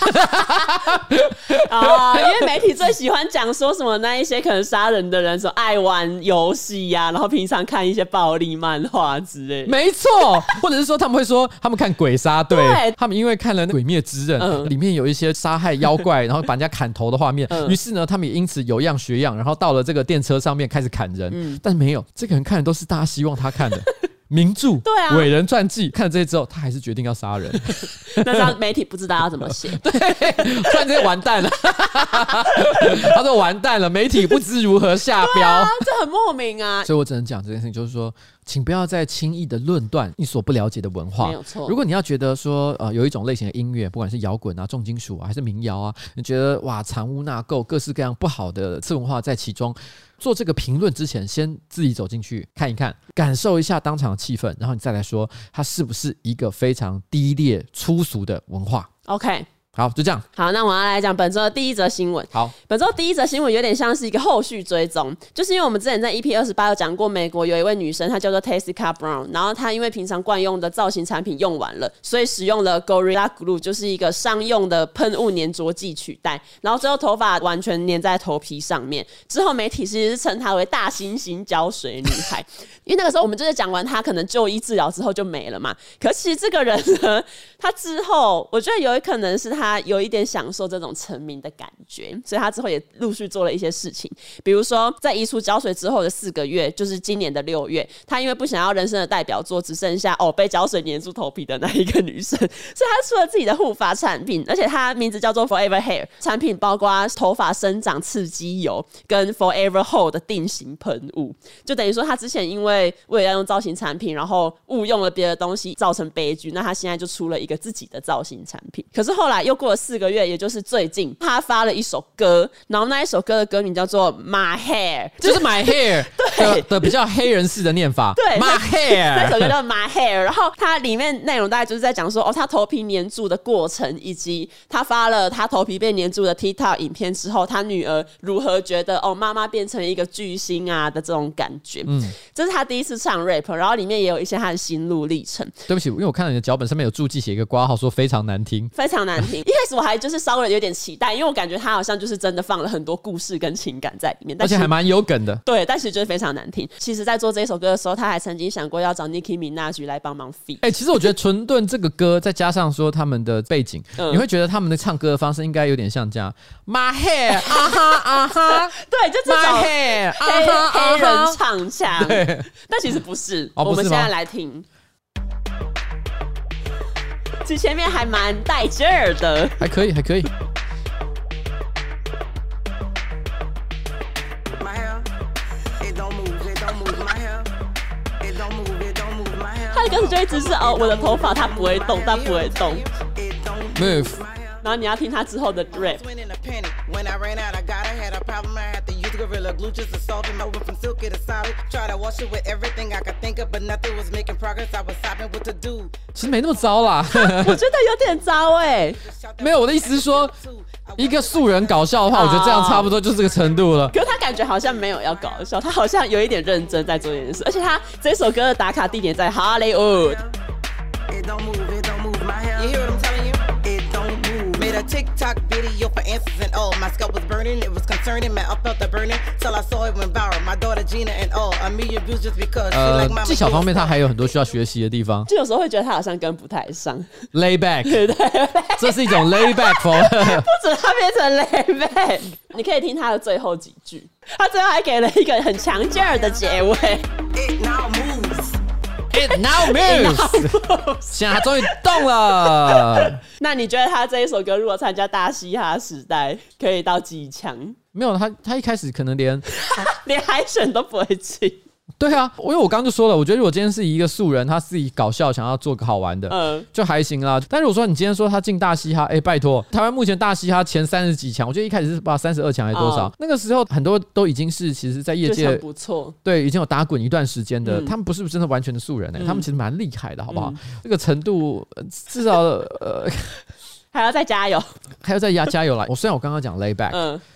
啊、[LAUGHS] 哦，因为媒体最喜欢讲说什么那一些可能杀人的人说爱玩游戏呀，然后平常看一些暴力漫画。没错，或者是说他们会说他们看鬼杀队，他们因为看了《鬼灭之刃》，嗯，里面有一些杀害妖怪，然后把人家砍头的画面，于、嗯、是呢，他们也因此有样学样，然后到了这个电车上面开始砍人。嗯，但是没有，这个人看的都是大家希望他看的。[LAUGHS] 名著，对啊，伟人传记，看了这些之后，他还是决定要杀人。[LAUGHS] 那让媒体不知道要怎么写，[LAUGHS] 对，突然间完蛋了。他说完蛋了，媒体不知如何下标，啊，这很莫名啊。所以我只能讲这件事情，就是说，请不要再轻易的论断你所不了解的文化。没有错。如果你要觉得说，呃，有一种类型的音乐，不管是摇滚啊、重金属啊，还是民谣啊，你觉得哇，藏污纳垢，各式各样不好的次文化在其中。做这个评论之前，先自己走进去看一看，感受一下当场的气氛，然后你再来说它是不是一个非常低劣粗俗的文化。OK。好，就这样。好，那我要来讲本周的第一则新闻。好，本周第一则新闻有点像是一个后续追踪，就是因为我们之前在 EP 二十八有讲过，美国有一位女生，她叫做 Tessica Brown，然后她因为平常惯用的造型产品用完了，所以使用了 Gorilla Glue，就是一个商用的喷雾粘着剂取代，然后最后头发完全粘在头皮上面。之后媒体其实是称她为大猩猩胶水女孩，[LAUGHS] 因为那个时候我们就是讲完她可能就医治疗之后就没了嘛。可是其实这个人呢，她之后我觉得有可能是她。他有一点享受这种成名的感觉，所以他之后也陆续做了一些事情，比如说在移除胶水之后的四个月，就是今年的六月，他因为不想要人生的代表作只剩下哦被胶水粘住头皮的那一个女生，所以他出了自己的护发产品，而且他名字叫做 Forever Hair，产品包括头发生长刺激油跟 Forever Hold 的定型喷雾，就等于说他之前因为为了要用造型产品，然后误用了别的东西造成悲剧，那他现在就出了一个自己的造型产品，可是后来又。过了四个月，也就是最近，他发了一首歌，然后那一首歌的歌名叫做 My Hair，就是 My Hair，[LAUGHS] 对。的比较黑人式的念法，[LAUGHS] 对，My Hair，那首歌叫 My Hair，然后它里面内容大概就是在讲说，哦，他头皮粘住的过程，以及他发了他头皮被粘住的 TikTok 影片之后，他女儿如何觉得哦，妈妈变成一个巨星啊的这种感觉，嗯，这是他第一次唱 rap，然后里面也有一些他的心路历程。对不起，因为我看到你的脚本上面有注记写一个括号，说非常难听，非常难听。一开始我还就是稍微有点期待，因为我感觉他好像就是真的放了很多故事跟情感在里面，而且还蛮有梗的。对，但其实就是非常难听。其实，在做这一首歌的时候，他还曾经想过要找 Nicki Minaj 来帮忙 feat。哎、欸，其实我觉得纯顿这个歌，再加上说他们的背景，嗯、你会觉得他们的唱歌的方式应该有点像这样：My hair，啊哈啊哈，[LAUGHS] 对，就这种 hair，黑黑人唱腔。[LAUGHS] 对，但其实不是。哦、不是我们现在来听。其前面还蛮带劲儿的。还可以还可以。他的歌词就一直是哦，我的头发它不会动，它不会动。Move 然后你要听他之后的 drift 其实没那么糟啦，[LAUGHS] 我觉得有点糟哎、欸。没有，我的意思是说，一个素人搞笑的话，我觉得这样差不多就是这个程度了。可是他感觉好像没有要搞笑，他好像有一点认真在做这件事，而且他这首歌的打卡地点在 Hollywood。呃，技巧方面他还有很多需要学习的地方，就有时候会觉得他好像跟不太上。Lay back，[LAUGHS] 对对，这是一种 lay back 风，不准他变成 lay back。你可以听他的最后几句，他最后还给了一个很强劲儿的结尾。It [LAUGHS] now moves，现在他终于动了。[LAUGHS] 那你觉得他这一首歌如果参加大嘻哈时代，可以到几强？没有，他他一开始可能连 [LAUGHS] 连海选都不会进。[LAUGHS] 对啊，因为我刚刚就说了，我觉得如果今天是一个素人，他自己搞笑，想要做个好玩的，嗯，就还行啦。但如果说你今天说他进大嘻哈，哎，拜托，台湾目前大嘻哈前三十几强，我觉得一开始是把三十二强还是多少？哦、那个时候很多都已经是其实，在业界不错，对，已经有打滚一段时间的，嗯、他们不是真的完全的素人哎、欸，嗯、他们其实蛮厉害的，好不好？嗯、这个程度至少呃 [LAUGHS] 还要再加油，还要再加加油啦。我虽然我刚刚讲 lay back，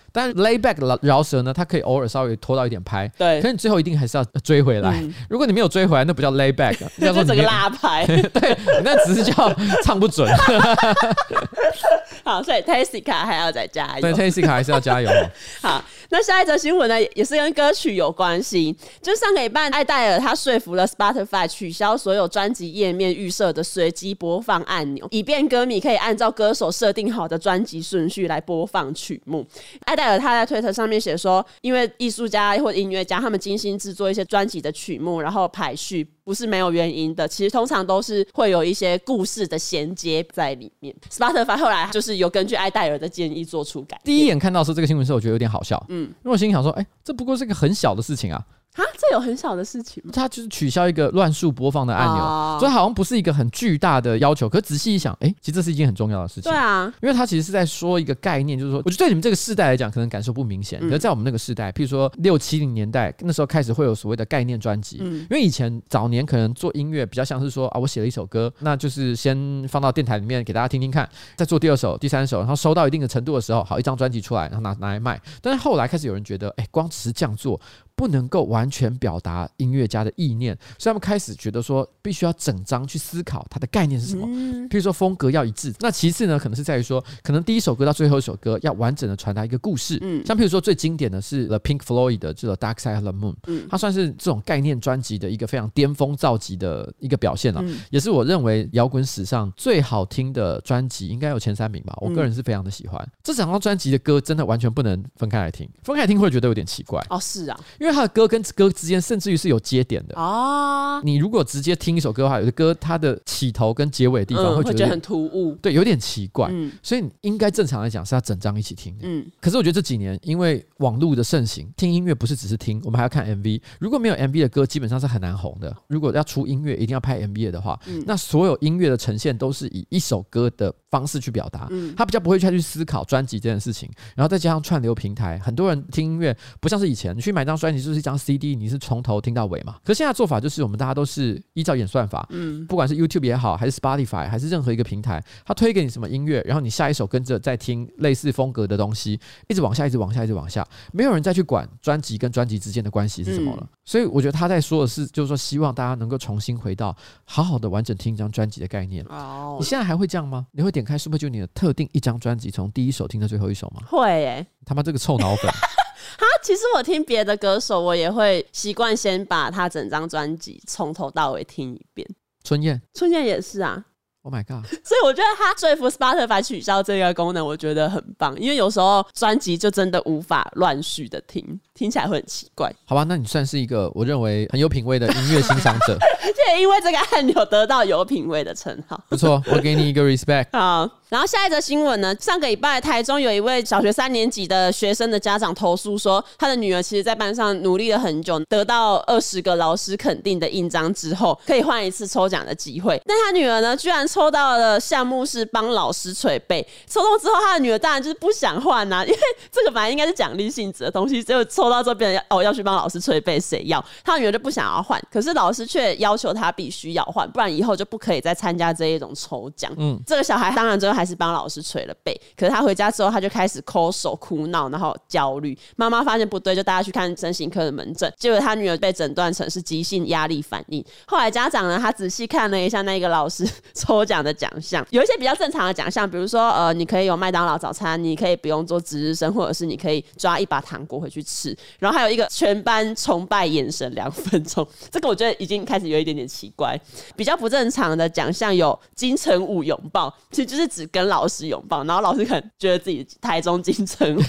嗯。但 layback 饶舌呢，它可以偶尔稍微拖到一点拍，对。可是你最后一定还是要追回来。嗯、如果你没有追回来，那不叫 layback，叫做整个拉拍。[LAUGHS] 对，那只是叫唱不准。[LAUGHS] 好，所以 Tessica 还要再加油。对，Tessica 还是要加油。[LAUGHS] 好，[LAUGHS] 那下一则新闻呢，也是跟歌曲有关系。就上个礼拜，艾戴尔他说服了 Spotify 取消所有专辑页面预设的随机播放按钮，以便歌迷可以按照歌手设定好的专辑顺序来播放曲目。艾戴尔他在推特上面写说，因为艺术家或音乐家他们精心制作一些专辑的曲目，然后排序。不是没有原因的，其实通常都是会有一些故事的衔接在里面。Spotify 后来就是有根据艾戴尔的建议做出改。第一眼看到说这个新闻时候，我觉得有点好笑，嗯，因为我心里想说，哎，这不过是个很小的事情啊。啊，这有很小的事情吗？它就是取消一个乱数播放的按钮，哦、所以好像不是一个很巨大的要求。可仔细一想，哎、欸，其实这是一件很重要的事情。对啊，因为它其实是在说一个概念，就是说，我觉得对你们这个世代来讲，可能感受不明显。可是在我们那个世代，譬如说六七零年代那时候开始会有所谓的概念专辑，嗯、因为以前早年可能做音乐比较像是说啊，我写了一首歌，那就是先放到电台里面给大家听听看，再做第二首、第三首，然后收到一定的程度的时候，好，一张专辑出来，然后拿拿来卖。但是后来开始有人觉得，哎、欸，光只是这样做。不能够完全表达音乐家的意念，所以他们开始觉得说，必须要整张去思考它的概念是什么。譬如说风格要一致，那其次呢，可能是在于说，可能第一首歌到最后一首歌要完整的传达一个故事。嗯，像譬如说最经典的是 The Pink Floyd 的这个 Dark Side of the Moon，嗯，它算是这种概念专辑的一个非常巅峰造极的一个表现了，也是我认为摇滚史上最好听的专辑，应该有前三名吧。我个人是非常的喜欢这整张专辑的歌，真的完全不能分开来听，分开来听会觉得有点奇怪。哦，是啊，因为他的歌跟歌。之间甚至于是有接点的啊！你如果直接听一首歌的话，有的歌它的起头跟结尾的地方会觉得很突兀，对，有点奇怪。嗯，所以应该正常来讲是要整张一起听的。嗯，可是我觉得这几年因为网络的盛行，听音乐不是只是听，我们还要看 MV。如果没有 MV 的歌，基本上是很难红的。如果要出音乐，一定要拍 MV 的话，那所有音乐的呈现都是以一首歌的方式去表达。嗯，他比较不会再去思考专辑这件事情。然后再加上串流平台，很多人听音乐不像是以前，你去买张专辑就是一张 CD。你是从头听到尾嘛？可是现在做法就是，我们大家都是依照演算法，嗯，不管是 YouTube 也好，还是 Spotify，还是任何一个平台，它推给你什么音乐，然后你下一首跟着再听类似风格的东西，一直往下，一直往下，一直往下，没有人再去管专辑跟专辑之间的关系是什么了。嗯、所以我觉得他在说的是，就是说希望大家能够重新回到好好的完整听一张专辑的概念。哦，你现在还会这样吗？你会点开 Super Junior 的特定一张专辑，从第一首听到最后一首吗？会耶、欸！他妈这个臭脑粉！[LAUGHS] 哈，其实我听别的歌手，我也会习惯先把他整张专辑从头到尾听一遍。春燕，春燕也是啊。Oh my god！所以我觉得他说服 Spotify 取消这个功能，我觉得很棒，因为有时候专辑就真的无法乱序的听。听起来会很奇怪。好吧，那你算是一个我认为很有品味的音乐欣赏者，[LAUGHS] 就因为这个按钮得到有品味的称号。不错，我给你一个 respect。[LAUGHS] 好。然后下一则新闻呢？上个礼拜，台中有一位小学三年级的学生的家长投诉说，他的女儿其实在班上努力了很久，得到二十个老师肯定的印章之后，可以换一次抽奖的机会。但他女儿呢，居然抽到的项目是帮老师捶背。抽中之后，他的女儿当然就是不想换呐、啊，[LAUGHS] 因为这个本来应该是奖励性质的东西，结果抽到这边要哦要去帮老师捶背，谁要？他女儿就不想要换，可是老师却要求他必须要换，不然以后就不可以再参加这一种抽奖。嗯，这个小孩当然最后还是帮老师捶了背，可是他回家之后，他就开始抠手、哭闹，然后焦虑。妈妈发现不对，就带他去看身心科的门诊。结果他女儿被诊断成是急性压力反应。后来家长呢，他仔细看了一下那个老师 [LAUGHS] 抽抽奖的奖项，有一些比较正常的奖项，比如说呃，你可以有麦当劳早餐，你可以不用做值日生，或者是你可以抓一把糖果回去吃。然后还有一个全班崇拜眼神两分钟，这个我觉得已经开始有一点点奇怪。比较不正常的奖项有金城武拥抱，其实就是只跟老师拥抱，然后老师可能觉得自己台中金城武，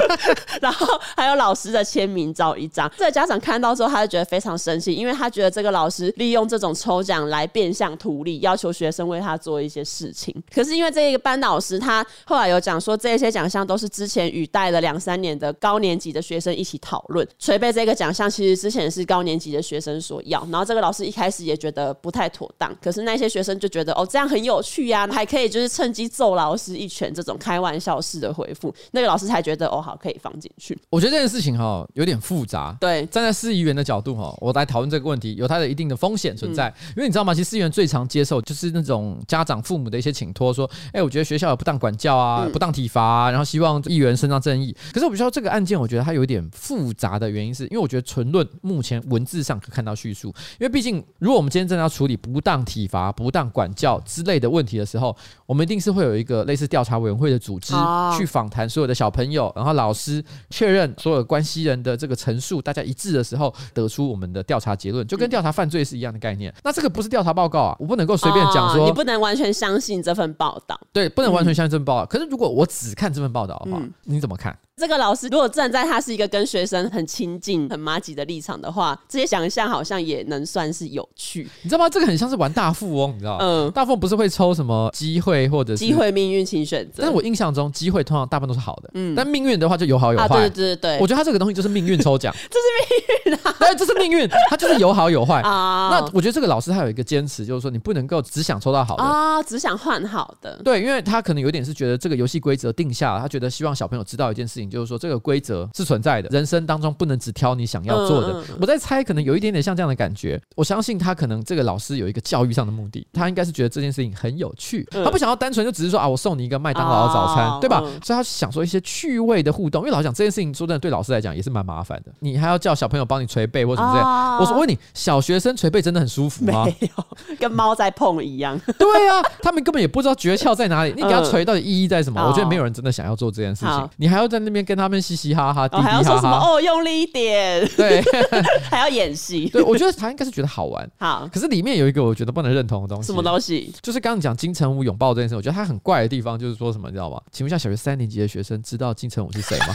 [LAUGHS] 然后还有老师的签名照一张。这个家长看到之后，他就觉得非常生气，因为他觉得这个老师利用这种抽奖来变相图利，要求学生为他做一些事情。可是因为这一个班导师，他后来有讲说，这些奖项都是之前与带了两三年的高年级的学生一起讨论，捶背这个奖项其实之前是高年级的学生所要，然后这个老师一开始也觉得不太妥当，可是那些学生就觉得哦，这样很有趣呀、啊，还可以就是趁机揍老师。一拳这种开玩笑式的回复，那个老师才觉得哦，好，可以放进去。我觉得这件事情哈有点复杂。对，站在市议员的角度哈，我来讨论这个问题，有它的一定的风险存在。嗯、因为你知道吗？其实市议员最常接受就是那种家长父母的一些请托，说，哎、欸，我觉得学校有不当管教啊，嗯、不当体罚啊，然后希望议员伸张正义。可是我比如说这个案件，我觉得它有一点复杂的原因是，因为我觉得纯论目前文字上可看到叙述，因为毕竟如果我们今天真的要处理不当体罚、不当管教之类的问题的时候，我们一定是会有一个类似调查委员会的组织去访谈所有的小朋友，然后老师确认所有关系人的这个陈述，大家一致的时候，得出我们的调查结论，就跟调查犯罪是一样的概念。那这个不是调查报告啊，我不能够随便讲说，你不能完全相信这份报道。对，不能完全相信这份报道。可是如果我只看这份报道的话，你怎么看？这个老师如果站在他是一个跟学生很亲近、很麻吉的立场的话，这些想象好像也能算是有趣，你知道吗？这个很像是玩大富翁，你知道吗？嗯，大富翁不是会抽什么机会或者机会、命运，请选择。但是我印象中，机会通常大部分都是好的，嗯，但命运的话就有好有坏。对对对对，我觉得他这个东西就是命运抽奖，[LAUGHS] 这是命运啊，[LAUGHS] 对，这是命运，他就是有好有坏 [LAUGHS] 啊。那我觉得这个老师他有一个坚持，就是说你不能够只想抽到好的啊，只想换好的。对，因为他可能有点是觉得这个游戏规则定下了，他觉得希望小朋友知道一件事情，就是说这个规则。是存在的，人生当中不能只挑你想要做的。我在猜，可能有一点点像这样的感觉。我相信他可能这个老师有一个教育上的目的，他应该是觉得这件事情很有趣，嗯、他不想要单纯就只是说啊，我送你一个麦当劳的早餐，哦、对吧？嗯、所以他想说一些趣味的互动。因为老实讲，这件事情说真的，对老师来讲也是蛮麻烦的。你还要叫小朋友帮你捶背或什么之类。哦、我说，我问你，小学生捶背真的很舒服吗？没有，跟猫在碰一样。[LAUGHS] 对啊，他们根本也不知道诀窍在哪里。你给他捶到底意义在什么？嗯、我觉得没有人真的想要做这件事情。你还要在那边跟他们嘻嘻哈哈、滴滴哈哈。什么哦？用力一点，对，[LAUGHS] 还要演戏。[LAUGHS] 对，我觉得他应该是觉得好玩。好，可是里面有一个我觉得不能认同的东西。什么东西？就是刚刚讲金城武拥抱这件事，我觉得他很怪的地方就是说什么，你知道吗？请问一下，小学三年级的学生知道金城武是谁吗？[LAUGHS]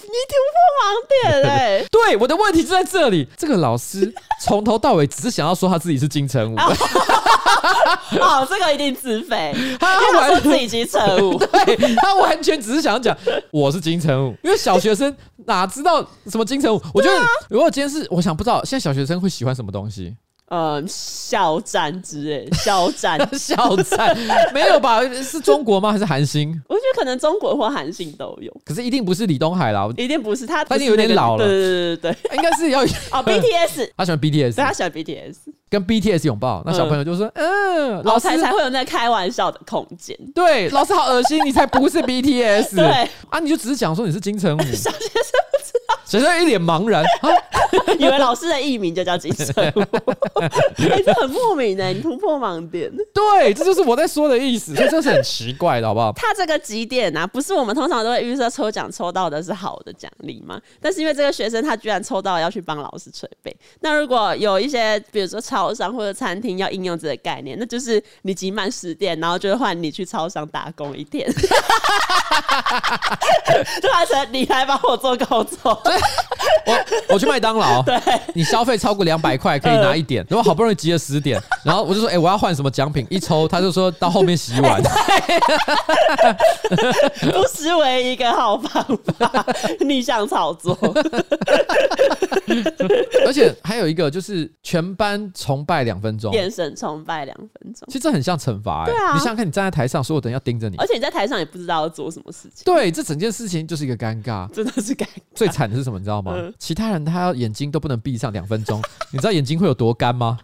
你突破盲点哎！对，我的问题就在这里。这个老师从头到尾只是想要说他自己是金城武。[LAUGHS] 哦，这个一定自费。他完全自己金城武，[LAUGHS] 对，他完全只是想讲我是金城武，因为小学生哪知道什么金城武？我觉得如果今天是，我想不知道现在小学生会喜欢什么东西。呃，肖战之类，肖战，[LAUGHS] 肖战，没有吧？是中国吗？还是韩星？我觉得可能中国或韩星都有，可是一定不是李东海啦，一定不是他，他已经有点老了。对对对对，[LAUGHS] 应该是要哦，BTS，[LAUGHS] 他喜欢 BTS，对，他喜欢 BTS，跟 BTS 拥抱，那小朋友就说，嗯，老师才会有那开玩笑的空间。对，老师好恶心，你才不是 BTS。对啊，你就只是讲说你是金城武，小学生不知道，学生一脸茫然，[LAUGHS] 以为老师的艺名就叫金城武。[LAUGHS] 哎，这很莫名的，你突破盲点。对，这就是我在说的意思，所以这是很奇怪的，好不好？他这个几点啊？不是我们通常都会预设抽奖抽到的是好的奖励吗？但是因为这个学生他居然抽到了要去帮老师捶背，那如果有一些比如说超商或者餐厅要应用这个概念，那就是你集满十点，然后就会换你去超商打工一天，[LAUGHS] 就换成你来帮我做工作。我我去麦当劳，对，你消费超过两百块可以拿一点，然后好不容易集了十点，然后我就说，哎、欸，我要换什么奖品？一抽，他就说到后面洗碗，[LAUGHS] 不失为一个好方法，逆向操作。而且还有一个就是全班崇拜两分钟，眼神崇拜两分钟，其实这很像惩罚哎。对啊，你想想看，你站在台上，所有的人要盯着你，而且你在台上也不知道要做什么事情。对，这整件事情就是一个尴尬，真的是尴尬。最惨的是什么？你知道吗？嗯、其他人他要眼睛都不能闭上两分钟，[LAUGHS] 你知道眼睛会有多干吗？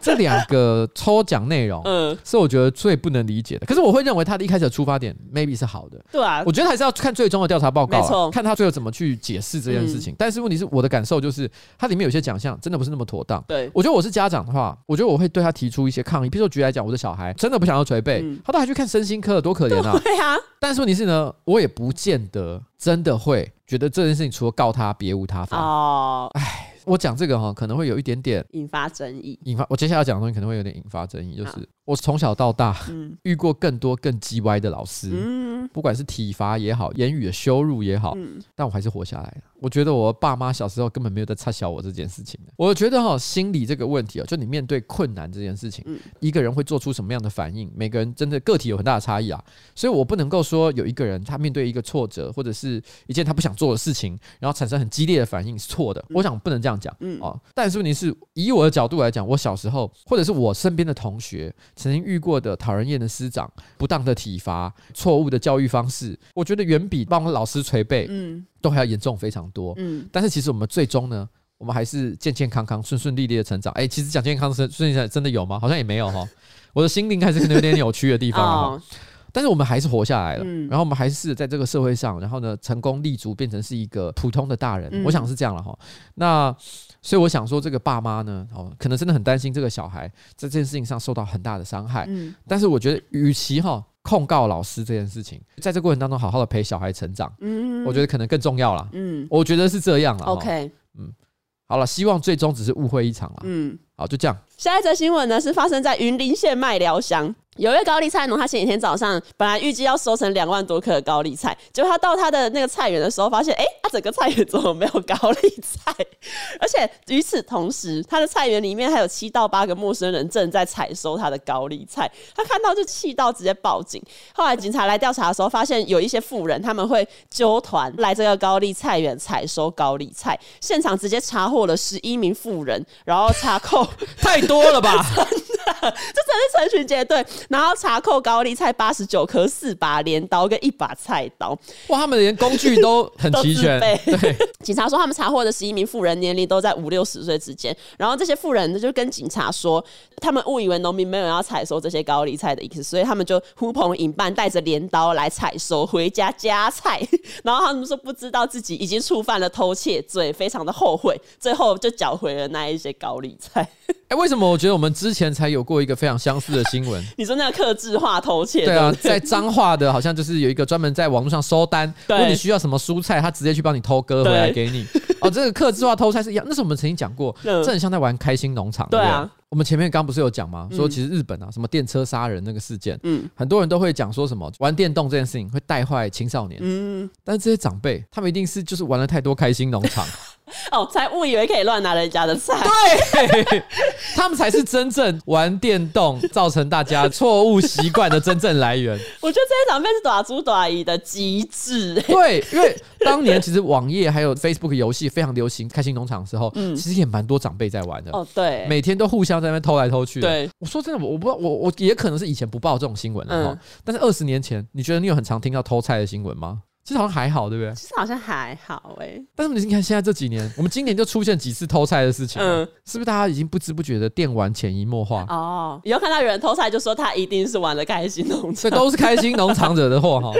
这两个抽奖内容，嗯，是我觉得最不能理解的。可是我会认为他的一开始的出发点 maybe 是好的，对啊。我觉得还是要看最终的调查报告，没错，看他最后怎么去解释这件事情。但是问题是我的感受就是，它里面有些奖项真的不是那么妥当。对，我觉得我是家长的话，我觉得我会对他提出一些抗议。比如说举例来讲，我的小孩真的不想要捶背，他都还去看身心科，多可怜啊！对啊。但是问题是呢，我也不见得真的会觉得这件事情除了告他别无他法。哦，哎。我讲这个哈，可能会有一点点引发争议。引发我接下来要讲的东西可能会有点引发争议，就是我从小到大遇过更多更鸡歪的老师，不管是体罚也好，言语的羞辱也好，但我还是活下来了。我觉得我爸妈小时候根本没有在插小我这件事情。我觉得哈，心理这个问题啊，就你面对困难这件事情，一个人会做出什么样的反应，每个人真的个体有很大的差异啊。所以我不能够说有一个人他面对一个挫折或者是一件他不想做的事情，然后产生很激烈的反应是错的。我想不能这样。讲，嗯哦，但是问题是，以我的角度来讲，我小时候或者是我身边的同学曾经遇过的讨人厌的师长、不当的体罚、错误的教育方式，我觉得远比帮老师捶背，嗯，都还要严重非常多，嗯。但是其实我们最终呢，我们还是健健康康、顺顺利利的成长。哎，其实讲健康顺顺利真的有吗？好像也没有哈。我的心灵还是可能有点扭曲的地方。哦但是我们还是活下来了，嗯、然后我们还是试着在这个社会上，然后呢，成功立足，变成是一个普通的大人。嗯、我想是这样了哈。那所以我想说，这个爸妈呢，哦，可能真的很担心这个小孩在这件事情上受到很大的伤害。嗯、但是我觉得，与其哈控告老师这件事情，在这过程当中好好的陪小孩成长，嗯，我觉得可能更重要了。嗯，我觉得是这样了。OK，嗯，好了，希望最终只是误会一场了。嗯，好，就这样。下一则新闻呢，是发生在云林县麦寮乡。有一位高丽菜农，他前几天早上本来预计要收成两万多颗的高丽菜，结果他到他的那个菜园的时候，发现，哎、欸，他整个菜园怎么没有高丽菜？而且与此同时，他的菜园里面还有七到八个陌生人正在采收他的高丽菜。他看到就气到直接报警。后来警察来调查的时候，发现有一些富人他们会纠团来这个高丽菜园采收高丽菜，现场直接查获了十一名富人，然后查扣太多了吧？[LAUGHS] 这真是成群结队，然后查扣高丽菜八十九颗，四把镰刀跟一把菜刀。哇，他们连工具都很齐全。[LAUGHS] 对，警察说他们查获的十一名富人年龄都在五六十岁之间。然后这些富人就跟警察说，他们误以为农民没有要采收这些高丽菜的意思，所以他们就呼朋引伴，带着镰刀来采收，回家夹菜。然后他们说不知道自己已经触犯了偷窃罪，非常的后悔，最后就缴回了那一些高丽菜。哎，为什么我觉得我们之前才有过一个非常相似的新闻？[LAUGHS] 你说那个克制化偷窃？对啊，在彰化的，好像就是有一个专门在网络上收单，如果你需要什么蔬菜，他直接去帮你偷割回来给你。哦，这个克制化偷菜是一样，那是我们曾经讲过，这很像在玩开心农场。对啊，我们前面刚不是有讲吗？说其实日本啊，什么电车杀人那个事件，嗯，很多人都会讲说什么玩电动这件事情会带坏青少年，嗯，但是这些长辈他们一定是就是玩了太多开心农场。[LAUGHS] 哦，才误以为可以乱拿人家的菜，[LAUGHS] 对，他们才是真正玩电动造成大家错误习惯的真正来源。[LAUGHS] 我觉得这些长辈是大猪大姨的极致。对，因为 [LAUGHS] 当年其实网页还有 Facebook 游戏非常流行，开心农场的时候，嗯，其实也蛮多长辈在玩的。哦，对，每天都互相在那边偷来偷去。对，我说真的，我我不知道，我我也可能是以前不报这种新闻了，嗯，但是二十年前，你觉得你有很常听到偷菜的新闻吗？其实好像还好，对不对？其实好像还好哎、欸。但是你看，现在这几年，我们今年就出现几次偷菜的事情，嗯，是不是大家已经不知不觉的电玩潜移默化？哦，以后看到有人偷菜，就说他一定是玩的开心农场，这都是开心农场惹的祸哈。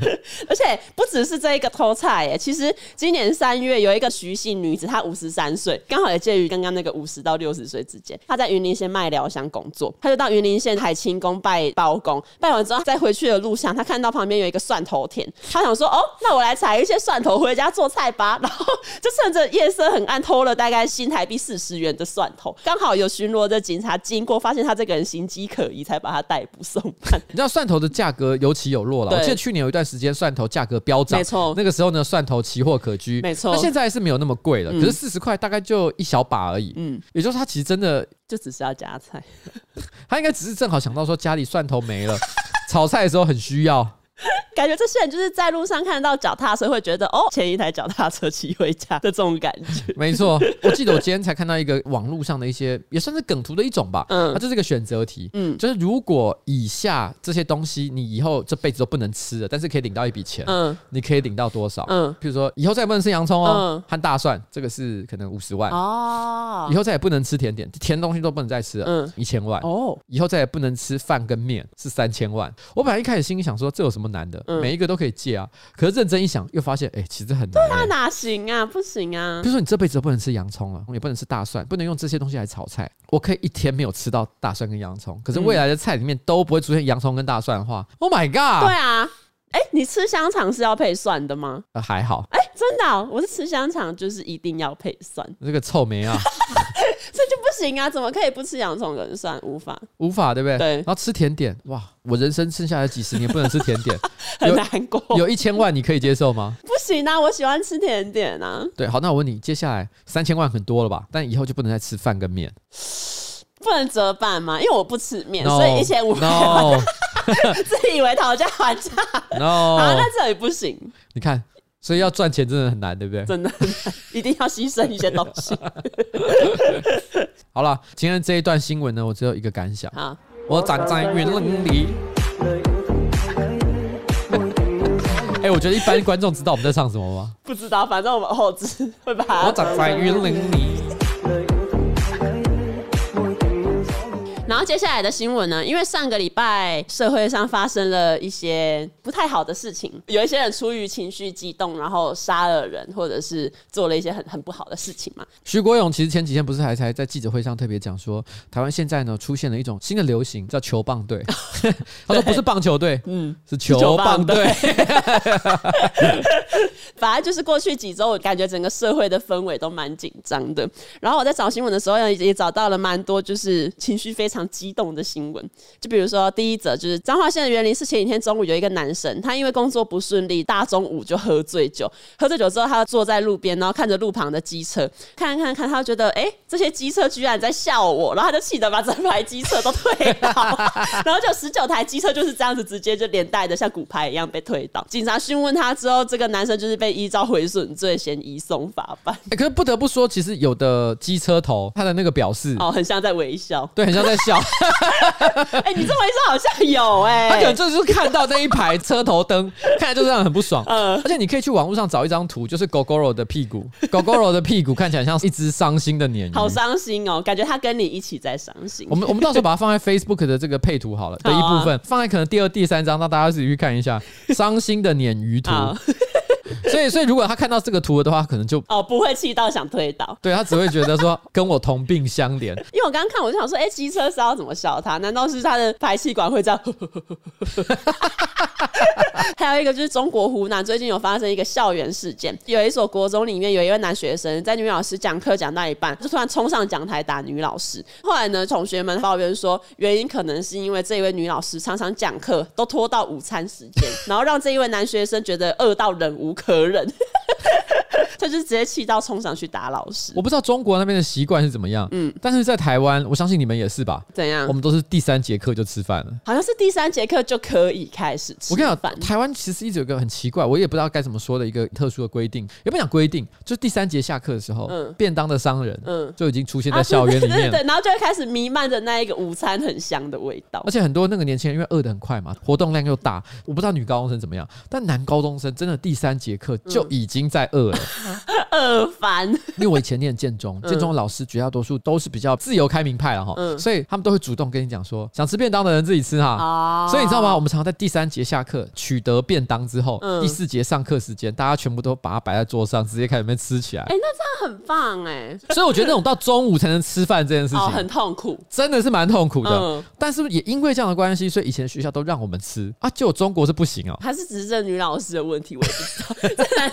[LAUGHS] 而且不只是这一个偷菜哎，其实今年三月有一个徐姓女子，她五十三岁，刚好也介于刚刚那个五十到六十岁之间。她在云林县麦寮乡工作，她就到云林县海清宫拜包公，拜完之后，在回去的路上，她看到旁边有一个蒜头田，她想说。哦，那我来采一些蒜头回家做菜吧。然后就趁着夜色很暗，偷了大概新台币四十元的蒜头。刚好有巡逻的警察经过，发现他这个人形迹可疑，才把他逮捕送办。你知道蒜头的价格有起有落了。我记得去年有一段时间蒜头价格飙涨，没错。那个时候呢，蒜头奇货可居，没错。那现在是没有那么贵了，可是四十块大概就一小把而已。嗯，也就是他其实真的就只是要夹菜，[LAUGHS] 他应该只是正好想到说家里蒜头没了，[LAUGHS] 炒菜的时候很需要。[LAUGHS] 感觉这些人就是在路上看到脚踏车，会觉得哦，前一台脚踏车骑回家的这种感觉。[LAUGHS] 没错，我记得我今天才看到一个网络上的一些，也算是梗图的一种吧。嗯，它就是一个选择题。嗯，就是如果以下这些东西你以后这辈子都不能吃了，但是可以领到一笔钱，嗯，你可以领到多少？嗯，譬如说以后再也不能吃洋葱哦，和大蒜，这个是可能五十万哦。以后再也不能吃甜点，甜东西都不能再吃了，嗯，一千万哦。以后再也不能吃饭跟面，是三千万。我本来一开始心里想说，这有什么难的？每一个都可以借啊，可是认真一想，又发现，哎、欸，其实很难、欸。对啊，哪行啊？不行啊！比如说，你这辈子都不能吃洋葱了，也不能吃大蒜，不能用这些东西来炒菜。我可以一天没有吃到大蒜跟洋葱，可是未来的菜里面都不会出现洋葱跟大蒜的话、嗯、，Oh my god！对啊，哎、欸，你吃香肠是要配蒜的吗？呃，还好。哎、欸，真的、喔，我是吃香肠就是一定要配蒜。这个臭梅啊！[LAUGHS] 这就不行啊！怎么可以不吃洋葱跟蒜？无法，无法，对不对？对。然后吃甜点，哇！我人生剩下来几十年不能吃甜点，[LAUGHS] 很难过。有一千万，你可以接受吗？不行啊！我喜欢吃甜点啊。对，好，那我问你，接下来三千万很多了吧？但以后就不能再吃饭跟面，不能折半吗？因为我不吃面，no, 所以一千五. [LAUGHS] 自以为讨价还价。No，好，那这里不行。你看。所以要赚钱真的很难，对不对？真的很难，一定要牺牲一些东西。[LAUGHS] 好了，今天这一段新闻呢，我只有一个感想。好，我站在云林里。[LAUGHS] 哎、欸，我觉得一般观众知道我们在唱什么吗？不知道，反正我们后制会把。我站在云林里。然后接下来的新闻呢？因为上个礼拜社会上发生了一些不太好的事情，有一些人出于情绪激动，然后杀了人，或者是做了一些很很不好的事情嘛。徐国勇其实前几天不是还才在记者会上特别讲说，台湾现在呢出现了一种新的流行，叫球棒队。[LAUGHS] 他说不是棒球队，嗯，是球棒队。[LAUGHS] 反正就是过去几周，我感觉整个社会的氛围都蛮紧张的。然后我在找新闻的时候，也找到了蛮多就是情绪非常。激动的新闻，就比如说第一则，就是彰化县的园林是前几天中午有一个男生，他因为工作不顺利，大中午就喝醉酒。喝醉酒之后，他坐在路边，然后看着路旁的机车，看看看，他觉得哎、欸，这些机车居然在笑我，然后他就气得把整排机车都推倒，[LAUGHS] 然后就十九台机车就是这样子直接就连带的像骨牌一样被推倒。警察询问他之后，这个男生就是被依照毁损罪嫌移送法办。哎、欸，可是不得不说，其实有的机车头他的那个表示哦，很像在微笑，对，很像在。笑，[LAUGHS] 哎，你这么一说好像有哎、欸，他可能就是 [LAUGHS] 看到那一排车头灯，看来就这样很不爽。嗯，而且你可以去网络上找一张图，就是 Gogoro 的屁股，Gogoro 的屁股看起来像一只伤心的鲶鱼，好伤心哦，感觉他跟你一起在伤心。我们我们到时候把它放在 Facebook 的这个配图好了的一部分，放在可能第二、第三张，让大家自己去看一下伤心的鲶鱼图。[LAUGHS] [LAUGHS] 所以，所以如果他看到这个图的话，可能就哦不会气到想推倒，对他只会觉得说 [LAUGHS] 跟我同病相怜。因为我刚刚看，我就想说，哎、欸，机车是要怎么笑他？难道是他的排气管会这样？[LAUGHS] 还有一个就是中国湖南最近有发生一个校园事件，有一所国中里面有一位男学生在女老师讲课讲到一半，就突然冲上讲台打女老师。后来呢，同学们抱怨说，原因可能是因为这一位女老师常常讲课都拖到午餐时间，然后让这一位男学生觉得饿到忍无可忍。[LAUGHS] 他就直接气到冲上去打老师。我不知道中国那边的习惯是怎么样，嗯，但是在台湾，我相信你们也是吧？怎样？我们都是第三节课就吃饭了，好像是第三节课就可以开始吃。我跟你讲，台湾其实一直有个很奇怪，我也不知道该怎么说的一个特殊的规定，也不讲规定，就是第三节下课的时候，嗯，便当的商人，嗯，就已经出现在校园里面，对对对，然后就会开始弥漫着那一个午餐很香的味道。而且很多那个年轻人因为饿得很快嘛，活动量又大，我不知道女高中生怎么样，但男高中生真的第三节课就已经已经在饿了。饿烦，因为我以前念建中，建中的老师绝大多数都是比较自由开明派了哈，嗯、所以他们都会主动跟你讲说，想吃便当的人自己吃哈。哦、所以你知道吗？我们常常在第三节下课取得便当之后，嗯、第四节上课时间，大家全部都把它摆在桌上，直接开始面吃起来。哎、欸，那这样很棒哎。所以我觉得那种到中午才能吃饭这件事情，哦，很痛苦，真的是蛮痛苦的。嗯，但是也因为这样的关系，所以以前学校都让我们吃啊，就中国是不行哦。还是只是这女老师的问题，我也不知道。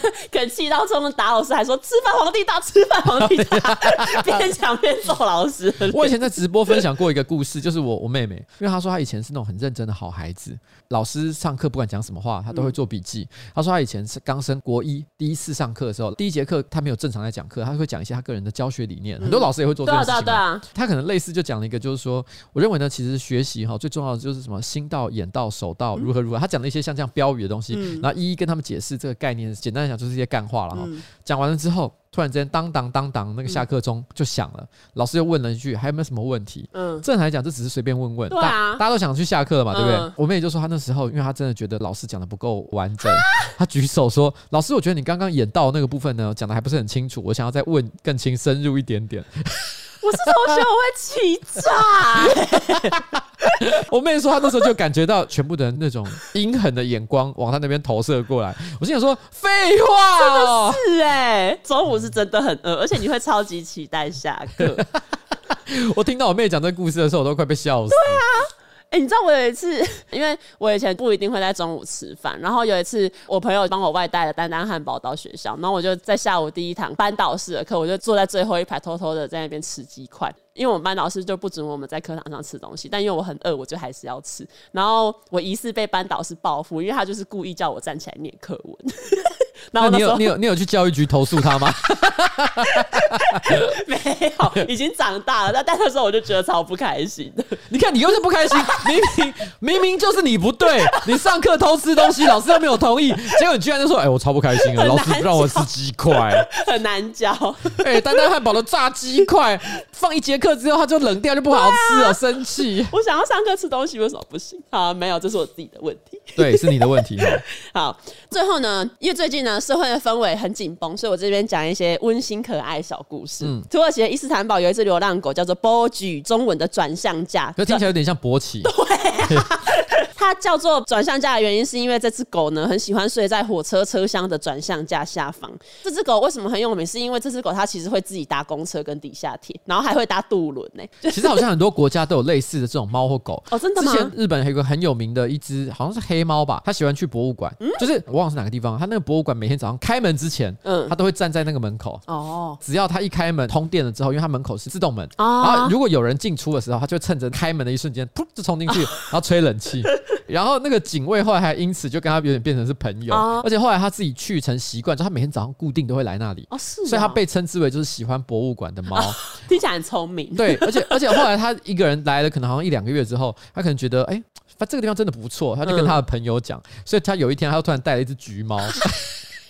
[LAUGHS] 可能气到中午打老师，还说吃饭皇帝大，吃饭皇帝大，[LAUGHS] [LAUGHS] 边讲边揍老师。我以前在直播分享过一个故事，就是我我妹妹，因为她说她以前是那种很认真的好孩子，老师上课不管讲什么话，她都会做笔记。她说她以前是刚升国一，第一次上课的时候，第一节课她没有正常在讲课，她会讲一些她个人的教学理念。很多老师也会做这个事情。对啊，她可能类似就讲了一个，就是说，我认为呢，其实学习哈最重要的就是什么心到、眼到、手到，如何如何。她讲了一些像这样标语的东西，然后一一跟他们解释这个概念。简单来讲，就是一些干话了哈。讲完了之后。突然之间，当当当当，那个下课钟就响了。嗯、老师又问了一句：“还有没有什么问题？”嗯，正常来讲，这只是随便问问。对啊，大家都想去下课了嘛，对不对？嗯、我妹也就说，她那时候，因为她真的觉得老师讲的不够完整，[LAUGHS] 她举手说：“老师，我觉得你刚刚演到那个部分呢，讲的还不是很清楚，我想要再问更清、深入一点点。[LAUGHS] ”我是同学，我会气炸。[LAUGHS] [LAUGHS] 我妹说，她那时候就感觉到全部的那种阴狠的眼光往她那边投射过来。我心想说，废话哦，是哎，中午是真的很饿，而且你会超级期待下课。[LAUGHS] 我听到我妹讲这个故事的时候，我都快被笑死。对啊。欸、你知道我有一次，因为我以前不一定会在中午吃饭，然后有一次我朋友帮我外带了丹丹汉堡到学校，然后我就在下午第一堂班导师的课，我就坐在最后一排，偷偷的在那边吃鸡块，因为我们班导师就不准我们在课堂上吃东西，但因为我很饿，我就还是要吃，然后我疑似被班导师报复，因为他就是故意叫我站起来念课文。然后那你有你有你有去教育局投诉他吗？[LAUGHS] 没有，已经长大了。但但那时候我就觉得超不开心的。[LAUGHS] 你看你又是不开心，明明明明就是你不对，你上课偷吃东西，老师又没有同意，结果你居然就说：“哎、欸，我超不开心啊！老师不让我吃鸡块，[LAUGHS] 很难教。哎、欸，丹丹汉堡的炸鸡块放一节课之后，它就冷掉，就不好吃了，啊、生气。我想要上课吃东西，为什么不行？好，没有，这是我自己的问题。对，是你的问题。好，最后呢，因为最近呢。社会的氛围很紧绷，所以我这边讲一些温馨可爱小故事。嗯，土耳其的伊斯坦堡有一只流浪狗，叫做波举，中文的转向架，可听起来有点像勃起。对、啊。[LAUGHS] 它叫做转向架的原因，是因为这只狗呢很喜欢睡在火车车厢的转向架下方。这只狗为什么很有名？是因为这只狗它其实会自己搭公车跟地下铁，然后还会搭渡轮呢。其实好像很多国家都有类似的这种猫或狗哦，真的吗？之前日本有一个很有名的一只，好像是黑猫吧，它喜欢去博物馆，嗯、就是我忘了是哪个地方。它那个博物馆每天早上开门之前，嗯，它都会站在那个门口哦。只要它一开门通电了之后，因为它门口是自动门，哦、然后如果有人进出的时候，它就趁着开门的一瞬间，噗就冲进去，哦、[LAUGHS] 然后吹冷气。然后那个警卫后来还因此就跟他有点变成是朋友，哦、而且后来他自己去成习惯，就他每天早上固定都会来那里，哦是哦，所以他被称之为就是喜欢博物馆的猫，哦、听起来很聪明。对，而且而且后来他一个人来了，可能好像一两个月之后，他可能觉得哎，他这个地方真的不错，他就跟他的朋友讲，嗯、所以他有一天他又突然带了一只橘猫。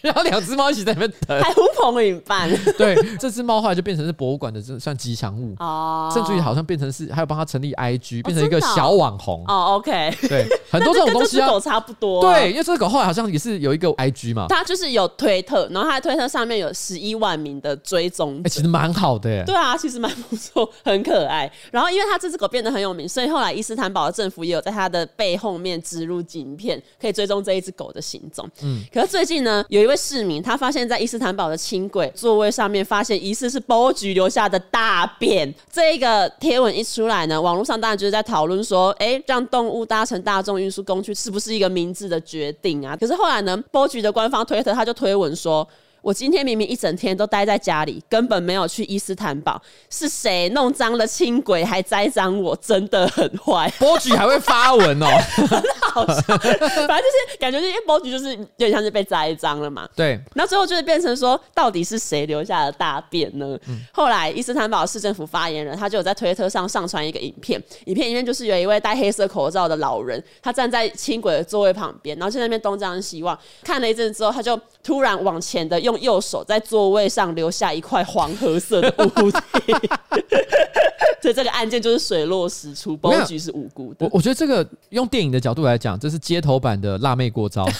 然后两只猫一起在那边等，还呼朋引伴。[LAUGHS] 对，这只猫后来就变成是博物馆的，这算吉祥物哦。甚至于好像变成是，还有帮他成立 IG，变成一个小网红。哦，OK。对，[LAUGHS] 很多这种东西啊。狗差不多。对，因为这只狗后来好像也是有一个 IG 嘛。它就是有推特，然后它的推特上面有十一万名的追踪。哎，其实蛮好的。对啊，其实蛮不错，很可爱。然后因为它这只狗变得很有名，所以后来伊斯坦堡的政府也有在它的背后面植入镜片，可以追踪这一只狗的行踪。嗯。可是最近呢，有一位市民他发现。在伊斯坦堡的轻轨座位上面发现疑似是波局留下的大便，这一个贴文一出来呢，网络上大家就是在讨论说，哎、欸，让动物搭乘大众运输工具是不是一个明智的决定啊？可是后来呢，波局的官方推特他就推文说。我今天明明一整天都待在家里，根本没有去伊斯坦堡。是谁弄脏了轻轨，还栽赃我？真的很坏。[LAUGHS] 波菊还会发文哦，很好笑。反正就是感觉，因为波菊就是有点像是被栽赃了嘛。对。那最后就是变成说，到底是谁留下了大便呢？嗯、后来伊斯坦堡市政府发言人他就有在推特上上传一个影片，影片里面就是有一位戴黑色口罩的老人，他站在轻轨的座位旁边，然后在那边东张西望，看了一阵之后，他就突然往前的用。右手在座位上留下一块黄褐色的污渍，[LAUGHS] 所以这个案件就是水落石出，包局是无辜的。我我觉得这个用电影的角度来讲，这是街头版的辣妹过招。[LAUGHS]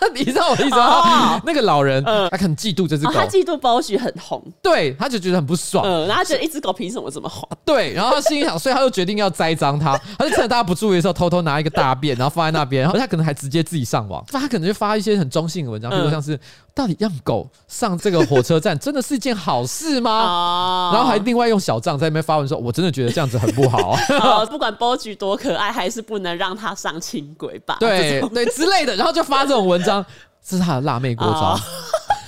[LAUGHS] 你知道我的意思吗？[LAUGHS] 那个老人，他很嫉妒这只狗，他嫉妒 Bosch 很红，对，他就觉得很不爽，嗯，然后他觉得一只狗凭什么这么红？对，然后他心里想，所以他就决定要栽赃他，[LAUGHS] 他就趁着大家不注意的时候，偷偷拿一个大便，然后放在那边，然后他可能还直接自己上网，他可能就发一些很中性的文章，比如像是到底让狗上这个火车站真的是一件好事吗？[LAUGHS] 然后还另外用小账在那边发文说，我真的觉得这样子很不好，[LAUGHS] 不管 Bosch 多可爱，还是不能让它上轻轨吧？对对之类的，然后就发这种文章。这是他的辣妹过招，哦、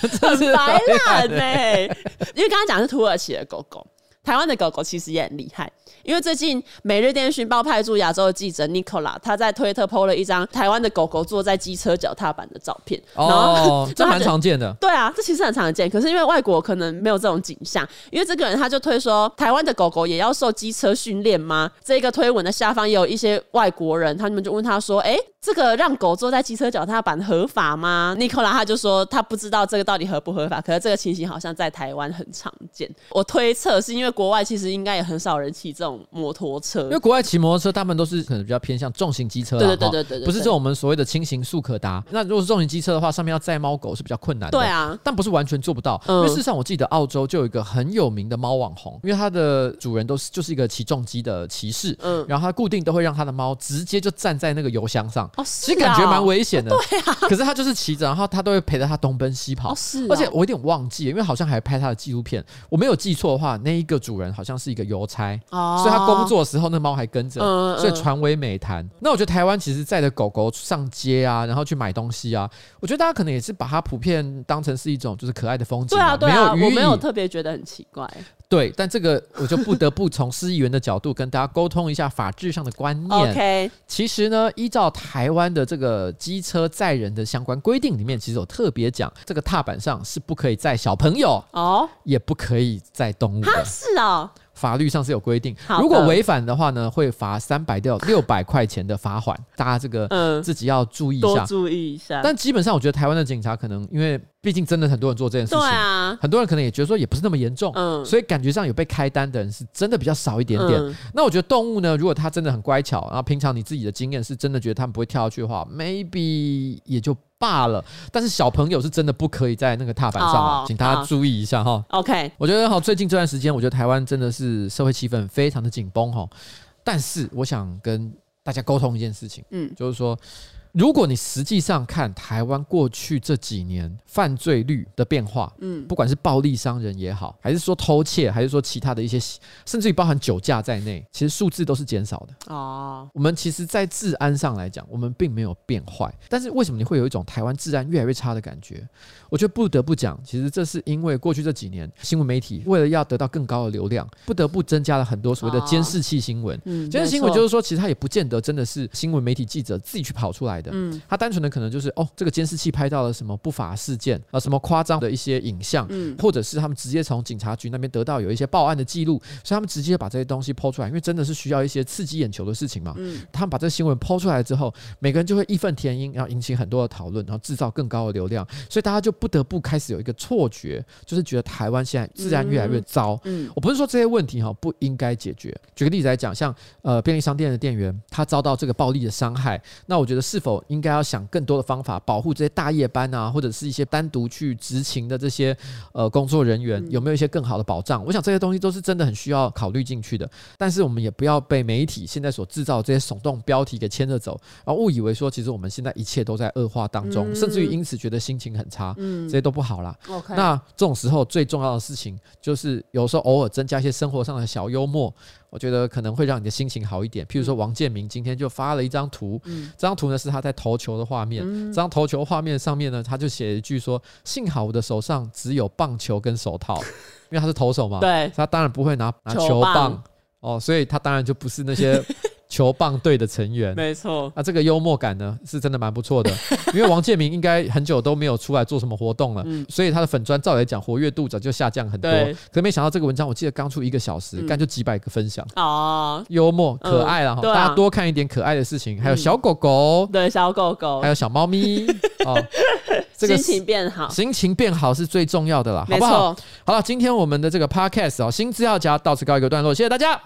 [LAUGHS] 很白烂呢。因为刚刚讲的是土耳其的狗狗，台湾的狗狗其实也很厉害。因为最近《每日电讯报》派驻亚洲的记者 Nicola，他在推特 PO 了一张台湾的狗狗坐在机车脚踏板的照片。哦，这蛮常见的。对啊，这其实很常见。可是因为外国可能没有这种景象，因为这个人他就推说，台湾的狗狗也要受机车训练吗？这个推文的下方也有一些外国人，他们就问他说：“哎，这个让狗坐在机车脚踏板合法吗？[LAUGHS] ”Nicola 他就说他不知道这个到底合不合法，可是这个情形好像在台湾很常见。我推测是因为国外其实应该也很少人骑这种。摩托车，因为国外骑摩托车，他们都是可能比较偏向重型机车，对对对对对，不是这种我们所谓的轻型速可达。那如果是重型机车的话，上面要载猫狗是比较困难的，对啊，但不是完全做不到。因为事实上，我记得澳洲就有一个很有名的猫网红，因为它的主人都是就是一个骑重机的骑士，嗯，然后他固定都会让他的猫直接就站在那个油箱上，哦，其实感觉蛮危险的，[LAUGHS] 对啊。可是他就是骑着，然后他都会陪着他东奔西跑，是。而且我有点忘记，因为好像还拍他的纪录片，我没有记错的话，那一个主人好像是一个邮差，哦，所以他工作的时候。那猫还跟着，所以传为美谈。那我觉得台湾其实载着狗狗上街啊，然后去买东西啊，我觉得大家可能也是把它普遍当成是一种就是可爱的风景。对啊，对啊，我没有特别觉得很奇怪。对，但这个我就不得不从司议员的角度跟大家沟通一下法制上的观念。OK，其实呢，依照台湾的这个机车载人的相关规定里面，其实有特别讲，这个踏板上是不可以载小朋友哦，也不可以载动物的。是啊。法律上是有规定，如果违反的话呢，会罚三百到六百块钱的罚款。大家这个自己要注意一下，多注意一下。但基本上，我觉得台湾的警察可能，因为毕竟真的很多人做这件事情，对啊，很多人可能也觉得说也不是那么严重，嗯，所以感觉上有被开单的人是真的比较少一点点。那我觉得动物呢，如果它真的很乖巧，然后平常你自己的经验是真的觉得它们不会跳下去的话，maybe 也就。罢了，但是小朋友是真的不可以在那个踏板上啊，请大家注意一下哈。OK，我觉得好，最近这段时间，我觉得台湾真的是社会气氛非常的紧绷哈。但是我想跟大家沟通一件事情，嗯，就是说。如果你实际上看台湾过去这几年犯罪率的变化，嗯，不管是暴力伤人也好，还是说偷窃，还是说其他的一些，甚至于包含酒驾在内，其实数字都是减少的。哦，我们其实，在治安上来讲，我们并没有变坏，但是为什么你会有一种台湾治安越来越差的感觉？我觉得不得不讲，其实这是因为过去这几年新闻媒体为了要得到更高的流量，不得不增加了很多所谓的监视器新闻。嗯，监视新闻就是说，其实它也不见得真的是新闻媒体记者自己去跑出来的。嗯，他单纯的可能就是哦，这个监视器拍到了什么不法事件啊，什么夸张的一些影像，嗯，或者是他们直接从警察局那边得到有一些报案的记录，所以他们直接把这些东西抛出来，因为真的是需要一些刺激眼球的事情嘛。嗯，他们把这个新闻抛出来之后，每个人就会义愤填膺，然后引起很多的讨论，然后制造更高的流量，所以大家就不得不开始有一个错觉，就是觉得台湾现在治安越来越糟。嗯，嗯，我不是说这些问题哈不应该解决。举个例子来讲，像呃便利商店的店员他遭到这个暴力的伤害，那我觉得是否应该要想更多的方法保护这些大夜班啊，或者是一些单独去执勤的这些呃工作人员，有没有一些更好的保障？我想这些东西都是真的很需要考虑进去的。但是我们也不要被媒体现在所制造的这些耸动标题给牵着走，然后误以为说其实我们现在一切都在恶化当中，甚至于因此觉得心情很差。嗯，这些都不好啦。那这种时候最重要的事情就是有时候偶尔增加一些生活上的小幽默。我觉得可能会让你的心情好一点。譬如说，王建民今天就发了一张图，嗯、这张图呢是他在投球的画面。嗯、这张投球画面上面呢，他就写一句说：“幸好我的手上只有棒球跟手套，[LAUGHS] 因为他是投手嘛，对，他当然不会拿拿球棒，球棒哦，所以他当然就不是那些。”球棒队的成员，没错。啊，这个幽默感呢，是真的蛮不错的。[LAUGHS] 因为王建民应该很久都没有出来做什么活动了，嗯、所以他的粉砖照来讲活跃度早就下降很多。对可没想到这个文章，我记得刚出一个小时，干、嗯、就几百个分享。哦，幽默可爱了哈，大家多看一点可爱的事情，还有小狗狗，对，小狗狗，还有小猫咪。[LAUGHS] 哦，这个心情变好，心情变好是最重要的啦，好不好？好了，今天我们的这个 podcast 哦，新资料夹到此告一个段落，谢谢大家。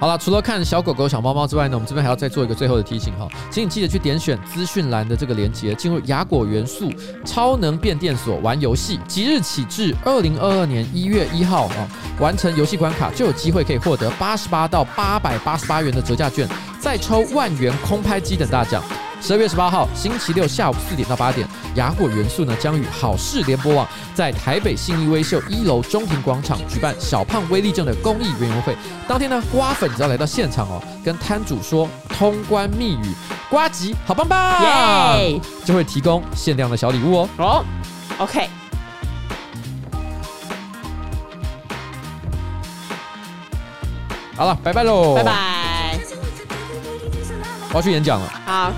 好了，除了看小狗狗、小猫猫之外呢，我们这边还要再做一个最后的提醒哈，请你记得去点选资讯栏的这个链接，进入雅果元素超能变电所玩游戏，即日起至二零二二年一月一号啊，完成游戏关卡就有机会可以获得八十八到八百八十八元的折价券，再抽万元空拍机等大奖。十二月十八号星期六下午四点到八点，雅果元素呢将与好事联播网在台北信义威秀一楼中庭广场举办小胖威力症的公益园游会。当天呢，瓜粉只要来到现场哦，跟摊主说通关密语“瓜吉好棒棒”，耶，就会提供限量的小礼物哦。哦，OK，好了，拜拜喽，拜拜，我要去演讲了。好。